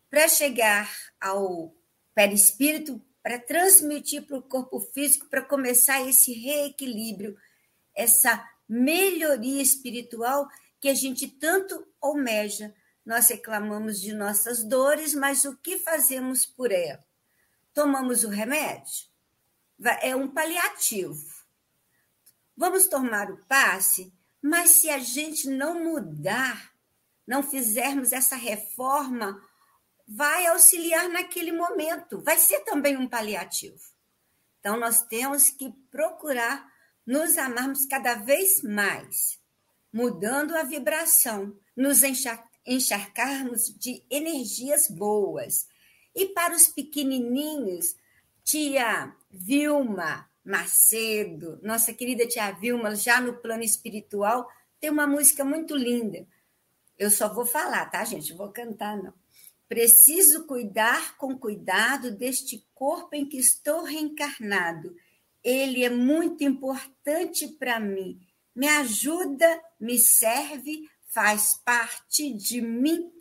para chegar ao perispírito para transmitir para o corpo físico, para começar esse reequilíbrio, essa melhoria espiritual que a gente tanto almeja. Nós reclamamos de nossas dores, mas o que fazemos por ela? Tomamos o remédio? É um paliativo. Vamos tomar o passe, mas se a gente não mudar, não fizermos essa reforma, vai auxiliar naquele momento, vai ser também um paliativo. Então, nós temos que procurar nos amarmos cada vez mais, mudando a vibração, nos encharcarmos de energias boas. E para os pequenininhos, tia Vilma Macedo, nossa querida tia Vilma, já no plano espiritual, tem uma música muito linda. Eu só vou falar, tá, gente? Vou cantar, não. Preciso cuidar com cuidado deste corpo em que estou reencarnado. Ele é muito importante para mim. Me ajuda, me serve, faz parte de mim.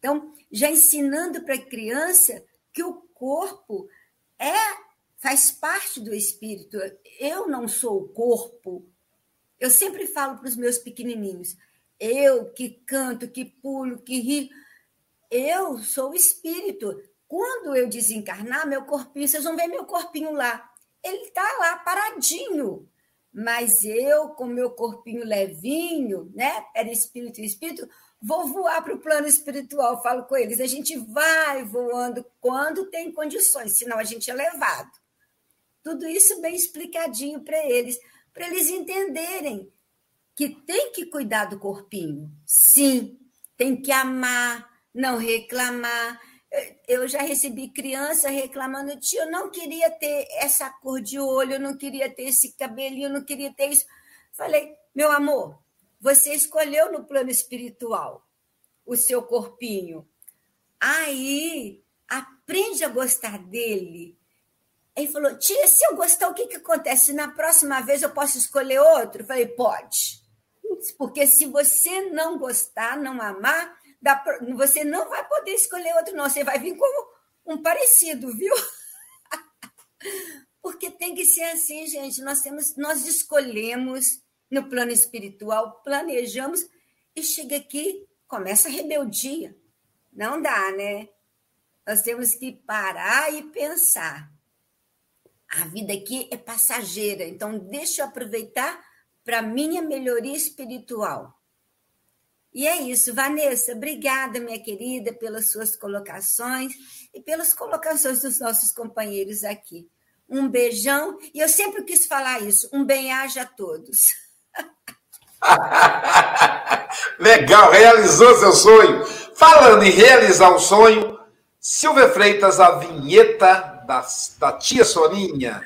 Então, já ensinando para a criança que o corpo é faz parte do espírito. Eu não sou o corpo. Eu sempre falo para os meus pequenininhos, eu que canto, que pulo, que rio, eu sou o espírito. Quando eu desencarnar, meu corpinho, vocês vão ver meu corpinho lá. Ele está lá paradinho. Mas eu, com meu corpinho levinho, né? Era espírito e espírito, vou voar para o plano espiritual. Falo com eles. A gente vai voando quando tem condições, senão a gente é levado. Tudo isso bem explicadinho para eles, para eles entenderem que tem que cuidar do corpinho. Sim, tem que amar, não reclamar. Eu já recebi criança reclamando, tio, eu não queria ter essa cor de olho, eu não queria ter esse cabelinho, eu não queria ter isso. Falei, meu amor, você escolheu no plano espiritual o seu corpinho. Aí, aprende a gostar dele. Ele falou, tia, se eu gostar, o que, que acontece? Na próxima vez eu posso escolher outro? Eu falei, pode. Porque se você não gostar, não amar, dá, você não vai poder escolher outro, não. Você vai vir com um parecido, viu? Porque tem que ser assim, gente. Nós temos, nós escolhemos no plano espiritual, planejamos e chega aqui, começa a rebeldia. Não dá, né? Nós temos que parar e pensar. A vida aqui é passageira, então deixa eu aproveitar para minha melhoria espiritual. E é isso, Vanessa. Obrigada, minha querida, pelas suas colocações e pelas colocações dos nossos companheiros aqui. Um beijão. E eu sempre quis falar isso. Um bem-aja a todos. Legal, realizou seu sonho. Falando em realizar um sonho, Silvia Freitas, a vinheta da, da tia Soninha.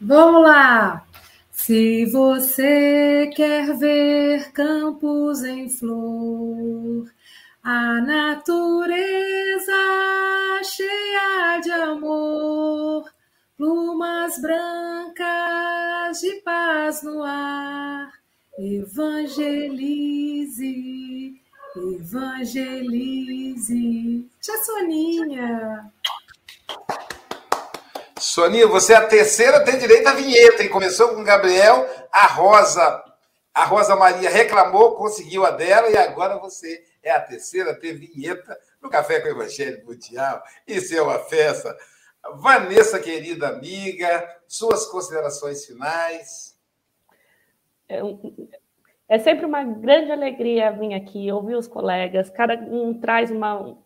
Vamos lá! Se você quer ver campos em flor, a natureza cheia de amor, plumas brancas de paz no ar, evangelize, evangelize. Tia Soninha. Soninha, você é a terceira, tem direito à vinheta, hein? Começou com o Gabriel, a Rosa, a Rosa Maria reclamou, conseguiu a dela, e agora você é a terceira a ter vinheta no Café com o Evangelho Mundial. Isso é uma festa. Vanessa, querida amiga, suas considerações finais. É, é sempre uma grande alegria vir aqui, ouvir os colegas, cada um traz uma,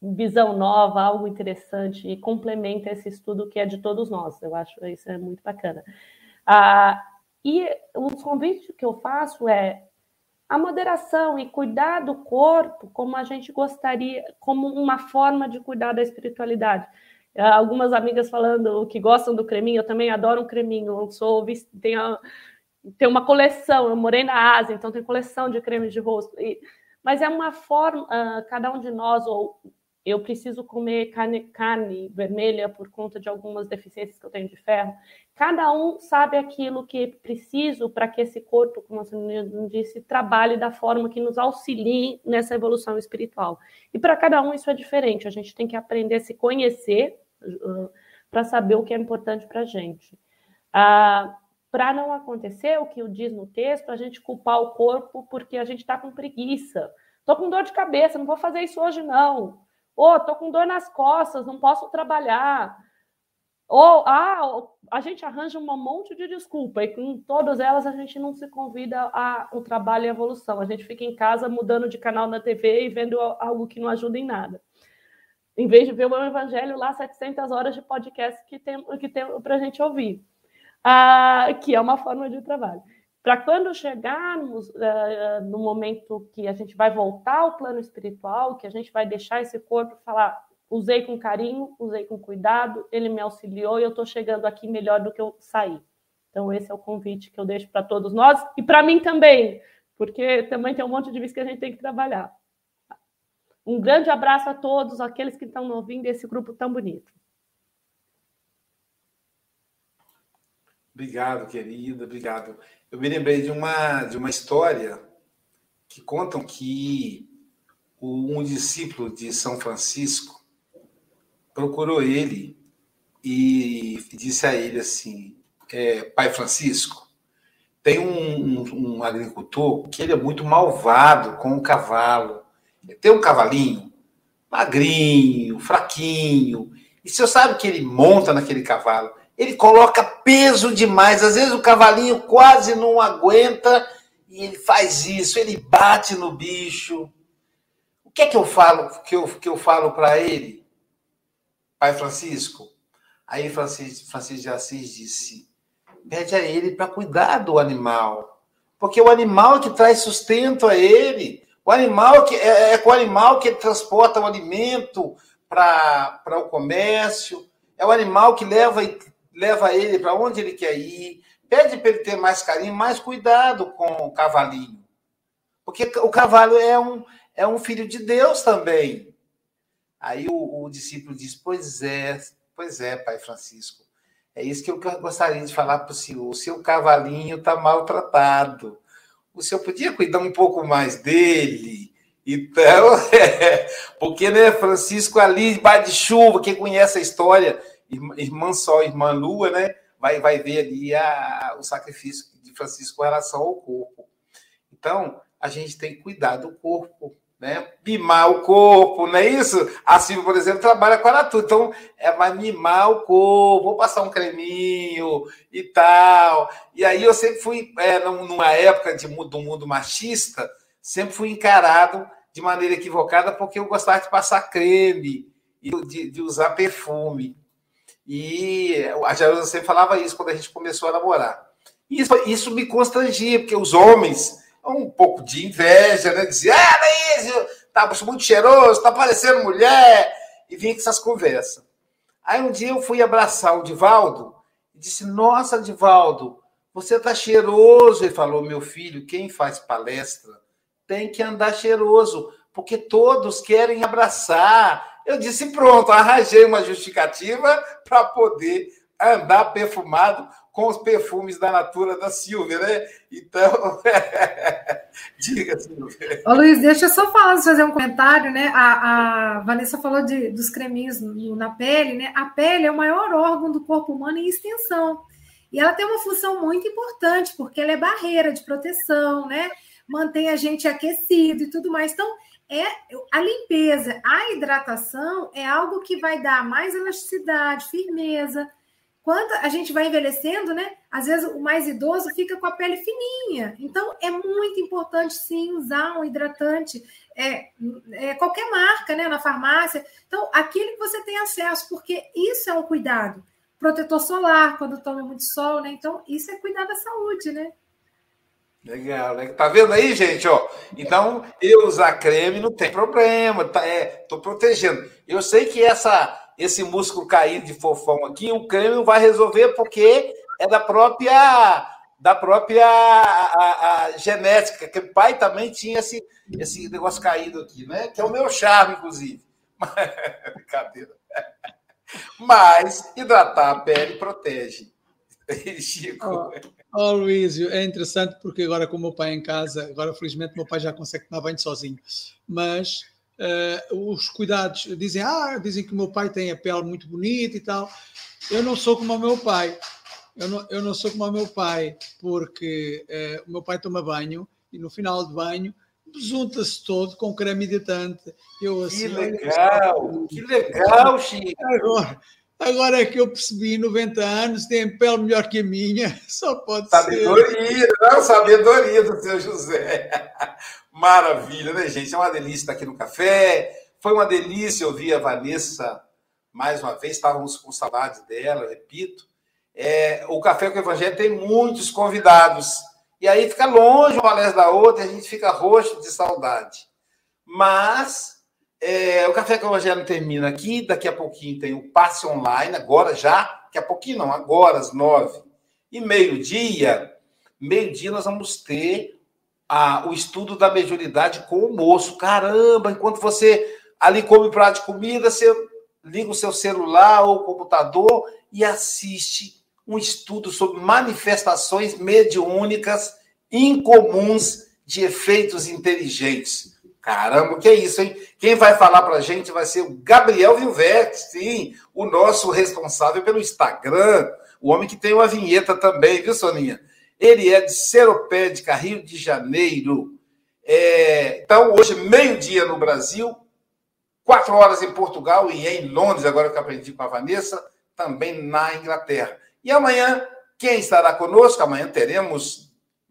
visão nova, algo interessante e complementa esse estudo que é de todos nós. Eu acho isso é muito bacana. Ah, e os convites que eu faço é a moderação e cuidar do corpo como a gente gostaria, como uma forma de cuidar da espiritualidade. Ah, algumas amigas falando que gostam do creminho, eu também adoro um creminho. Eu sou tenho, tenho uma coleção. Eu morei na Ásia, então tenho coleção de cremes de rosto. E, mas é uma forma, uh, cada um de nós, ou eu preciso comer carne, carne vermelha por conta de algumas deficiências que eu tenho de ferro. Cada um sabe aquilo que preciso para que esse corpo, como você disse, trabalhe da forma que nos auxilie nessa evolução espiritual. E para cada um isso é diferente. A gente tem que aprender a se conhecer, para saber o que é importante para a gente. Ah, para não acontecer o que o diz no texto, a gente culpar o corpo porque a gente está com preguiça. Estou com dor de cabeça, não vou fazer isso hoje, não. Ou oh, estou com dor nas costas, não posso trabalhar. Ou, ah, a gente arranja um monte de desculpa e com todas elas a gente não se convida a um trabalho e evolução. A gente fica em casa mudando de canal na TV e vendo algo que não ajuda em nada. Em vez de ver o evangelho lá, 700 horas de podcast que tem, que tem para a gente ouvir, ah, que é uma forma de trabalho. Para quando chegarmos uh, no momento que a gente vai voltar ao plano espiritual, que a gente vai deixar esse corpo falar, usei com carinho, usei com cuidado, ele me auxiliou e eu estou chegando aqui melhor do que eu saí. Então, esse é o convite que eu deixo para todos nós e para mim também, porque também tem um monte de vezes que a gente tem que trabalhar. Um grande abraço a todos aqueles que estão ouvindo esse grupo tão bonito. Obrigado, querida, obrigado. Eu me lembrei de uma, de uma história que contam que um discípulo de São Francisco procurou ele e disse a ele assim: é, Pai Francisco, tem um, um, um, agricultor que ele é muito malvado com o cavalo. Tem um cavalinho magrinho, fraquinho. E o senhor sabe que ele monta naquele cavalo? Ele coloca peso demais. Às vezes o cavalinho quase não aguenta e ele faz isso. Ele bate no bicho. O que é que eu falo que eu, que eu falo para ele? Pai Francisco. Aí Francisco, Francisco de Assis disse: pede a ele para cuidar do animal, porque o animal é que traz sustento a ele. O animal que é, é o animal que transporta o alimento para o comércio. É o animal que leva, leva ele para onde ele quer ir. Pede para ele ter mais carinho, mais cuidado com o cavalinho. Porque o cavalo é um, é um filho de Deus também. Aí o, o discípulo diz: Pois é, pois é, Pai Francisco. É isso que eu gostaria de falar para o senhor. O seu cavalinho está maltratado. O senhor podia cuidar um pouco mais dele? Então, é, porque, né, Francisco ali, debaixo de chuva, quem conhece a história, irmã Sol, irmã Lua, né, vai, vai ver ali a, o sacrifício de Francisco com relação ao corpo. Então, a gente tem que cuidar do corpo, né? Mimar o corpo, não é isso? A Silvia, por exemplo, trabalha com a Natura, então é mais mimar o corpo, vou passar um creminho e tal. E aí eu sempre fui, é, numa época de, do mundo machista, sempre fui encarado de maneira equivocada porque eu gostava de passar creme e de, de usar perfume. E a Jarusa sempre falava isso quando a gente começou a namorar. Isso, isso me constrangia, porque os homens um pouco de inveja, né? Dizia, ah, Laís, tá muito cheiroso, tá parecendo mulher, e vinha com essas conversas. Aí um dia eu fui abraçar o Divaldo e disse, nossa, Divaldo, você tá cheiroso. Ele falou, meu filho, quem faz palestra tem que andar cheiroso, porque todos querem abraçar. Eu disse, pronto, arranjei uma justificativa para poder andar perfumado com os perfumes da Natura da Silvia, né? Então, diga, Silvia. Ô, Luiz, deixa eu só falar, fazer um comentário, né? A, a Vanessa falou de, dos creminhos na pele, né? A pele é o maior órgão do corpo humano em extensão. E ela tem uma função muito importante, porque ela é barreira de proteção, né? Mantém a gente aquecido e tudo mais. Então, é a limpeza, a hidratação é algo que vai dar mais elasticidade, firmeza, quando a gente vai envelhecendo, né? Às vezes o mais idoso fica com a pele fininha. Então é muito importante sim usar um hidratante, é, é, qualquer marca, né? Na farmácia. Então, aquele que você tem acesso, porque isso é um cuidado. Protetor solar, quando toma muito sol, né? Então, isso é cuidar da saúde, né? Legal, né? Tá vendo aí, gente? Ó, então, eu usar creme não tem problema, tá, é, tô protegendo. Eu sei que essa esse músculo caído de fofão aqui, o creme não vai resolver porque é da própria da própria a, a genética, que o pai também tinha esse, esse negócio caído aqui, né? Que é o meu charme, inclusive. Brincadeira. Mas hidratar a pele protege. Chico. Oh, oh, Luísio, é interessante porque agora com o meu pai em casa, agora felizmente meu pai já consegue tomar banho sozinho, mas uh, os cuidados. Dizem, ah, dizem que o meu pai tem a pele muito bonita e tal. Eu não sou como o meu pai. Eu não, eu não sou como o meu pai, porque uh, o meu pai toma banho e no final de banho besunta-se todo com creme hidratante. Eu, assim, que legal, que legal, Chico. Agora, agora é que eu percebi, 90 anos, tem pele melhor que a minha, só pode sabedoria, ser. Não, sabedoria do seu José. Maravilha, né, gente? É uma delícia estar aqui no café. Foi uma delícia ouvir a Vanessa mais uma vez. Estávamos com saudades dela, repito. É, o Café com o Evangelho tem muitos convidados. E aí fica longe uma palestra da outra a gente fica roxo de saudade. Mas é, o Café com o Evangelho termina aqui. Daqui a pouquinho tem o passe online, agora já. Daqui a pouquinho não, agora às nove. E meio-dia, meio-dia nós vamos ter a, o estudo da mediunidade com o moço. Caramba, enquanto você ali come prato de comida, você liga o seu celular ou computador e assiste um estudo sobre manifestações mediúnicas incomuns de efeitos inteligentes. Caramba, o que é isso, hein? Quem vai falar para a gente vai ser o Gabriel Vilverte, sim, o nosso responsável pelo Instagram, o homem que tem uma vinheta também, viu, Soninha? Ele é de Seropédica, Rio de Janeiro. É, então, hoje, meio-dia no Brasil, quatro horas em Portugal e em Londres, agora que aprendi com a Vanessa, também na Inglaterra. E amanhã, quem estará conosco? Amanhã teremos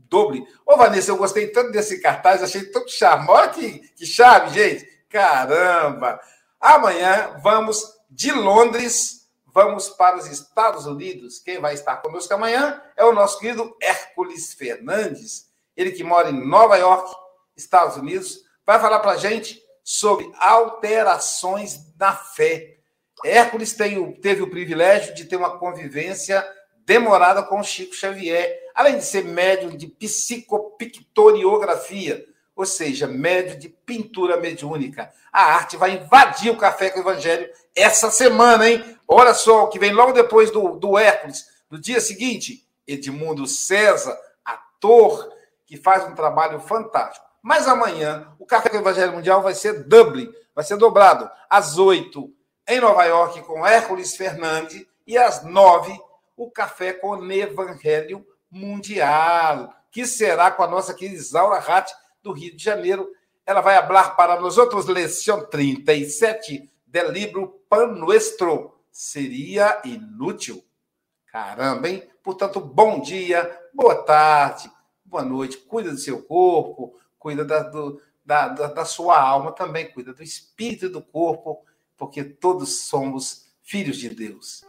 doble. Ô, Vanessa, eu gostei tanto desse cartaz, achei tão charme. Olha que, que chave, gente. Caramba! Amanhã vamos de Londres Vamos para os Estados Unidos. Quem vai estar conosco amanhã é o nosso querido Hércules Fernandes, ele que mora em Nova York, Estados Unidos, vai falar para a gente sobre alterações na fé. Hércules tem, teve o privilégio de ter uma convivência demorada com Chico Xavier, além de ser médium de psicopictoriografia, ou seja, médium de pintura mediúnica. A arte vai invadir o Café com o Evangelho essa semana, hein? Olha só, o que vem logo depois do, do Hércules, no dia seguinte, Edmundo César, ator, que faz um trabalho fantástico. Mas amanhã, o Café com o Evangelho Mundial vai ser Dublin, vai ser dobrado, às oito em Nova York, com Hércules Fernandes, e às nove o Café com o Evangelho Mundial, que será com a nossa querida Isaura Hatt, do Rio de Janeiro. Ela vai falar para nós outros lição 37 del livro Pan Nuestro. Seria inútil. Caramba, hein? Portanto, bom dia, boa tarde, boa noite. Cuida do seu corpo, cuida da, do, da, da, da sua alma também, cuida do espírito e do corpo, porque todos somos filhos de Deus.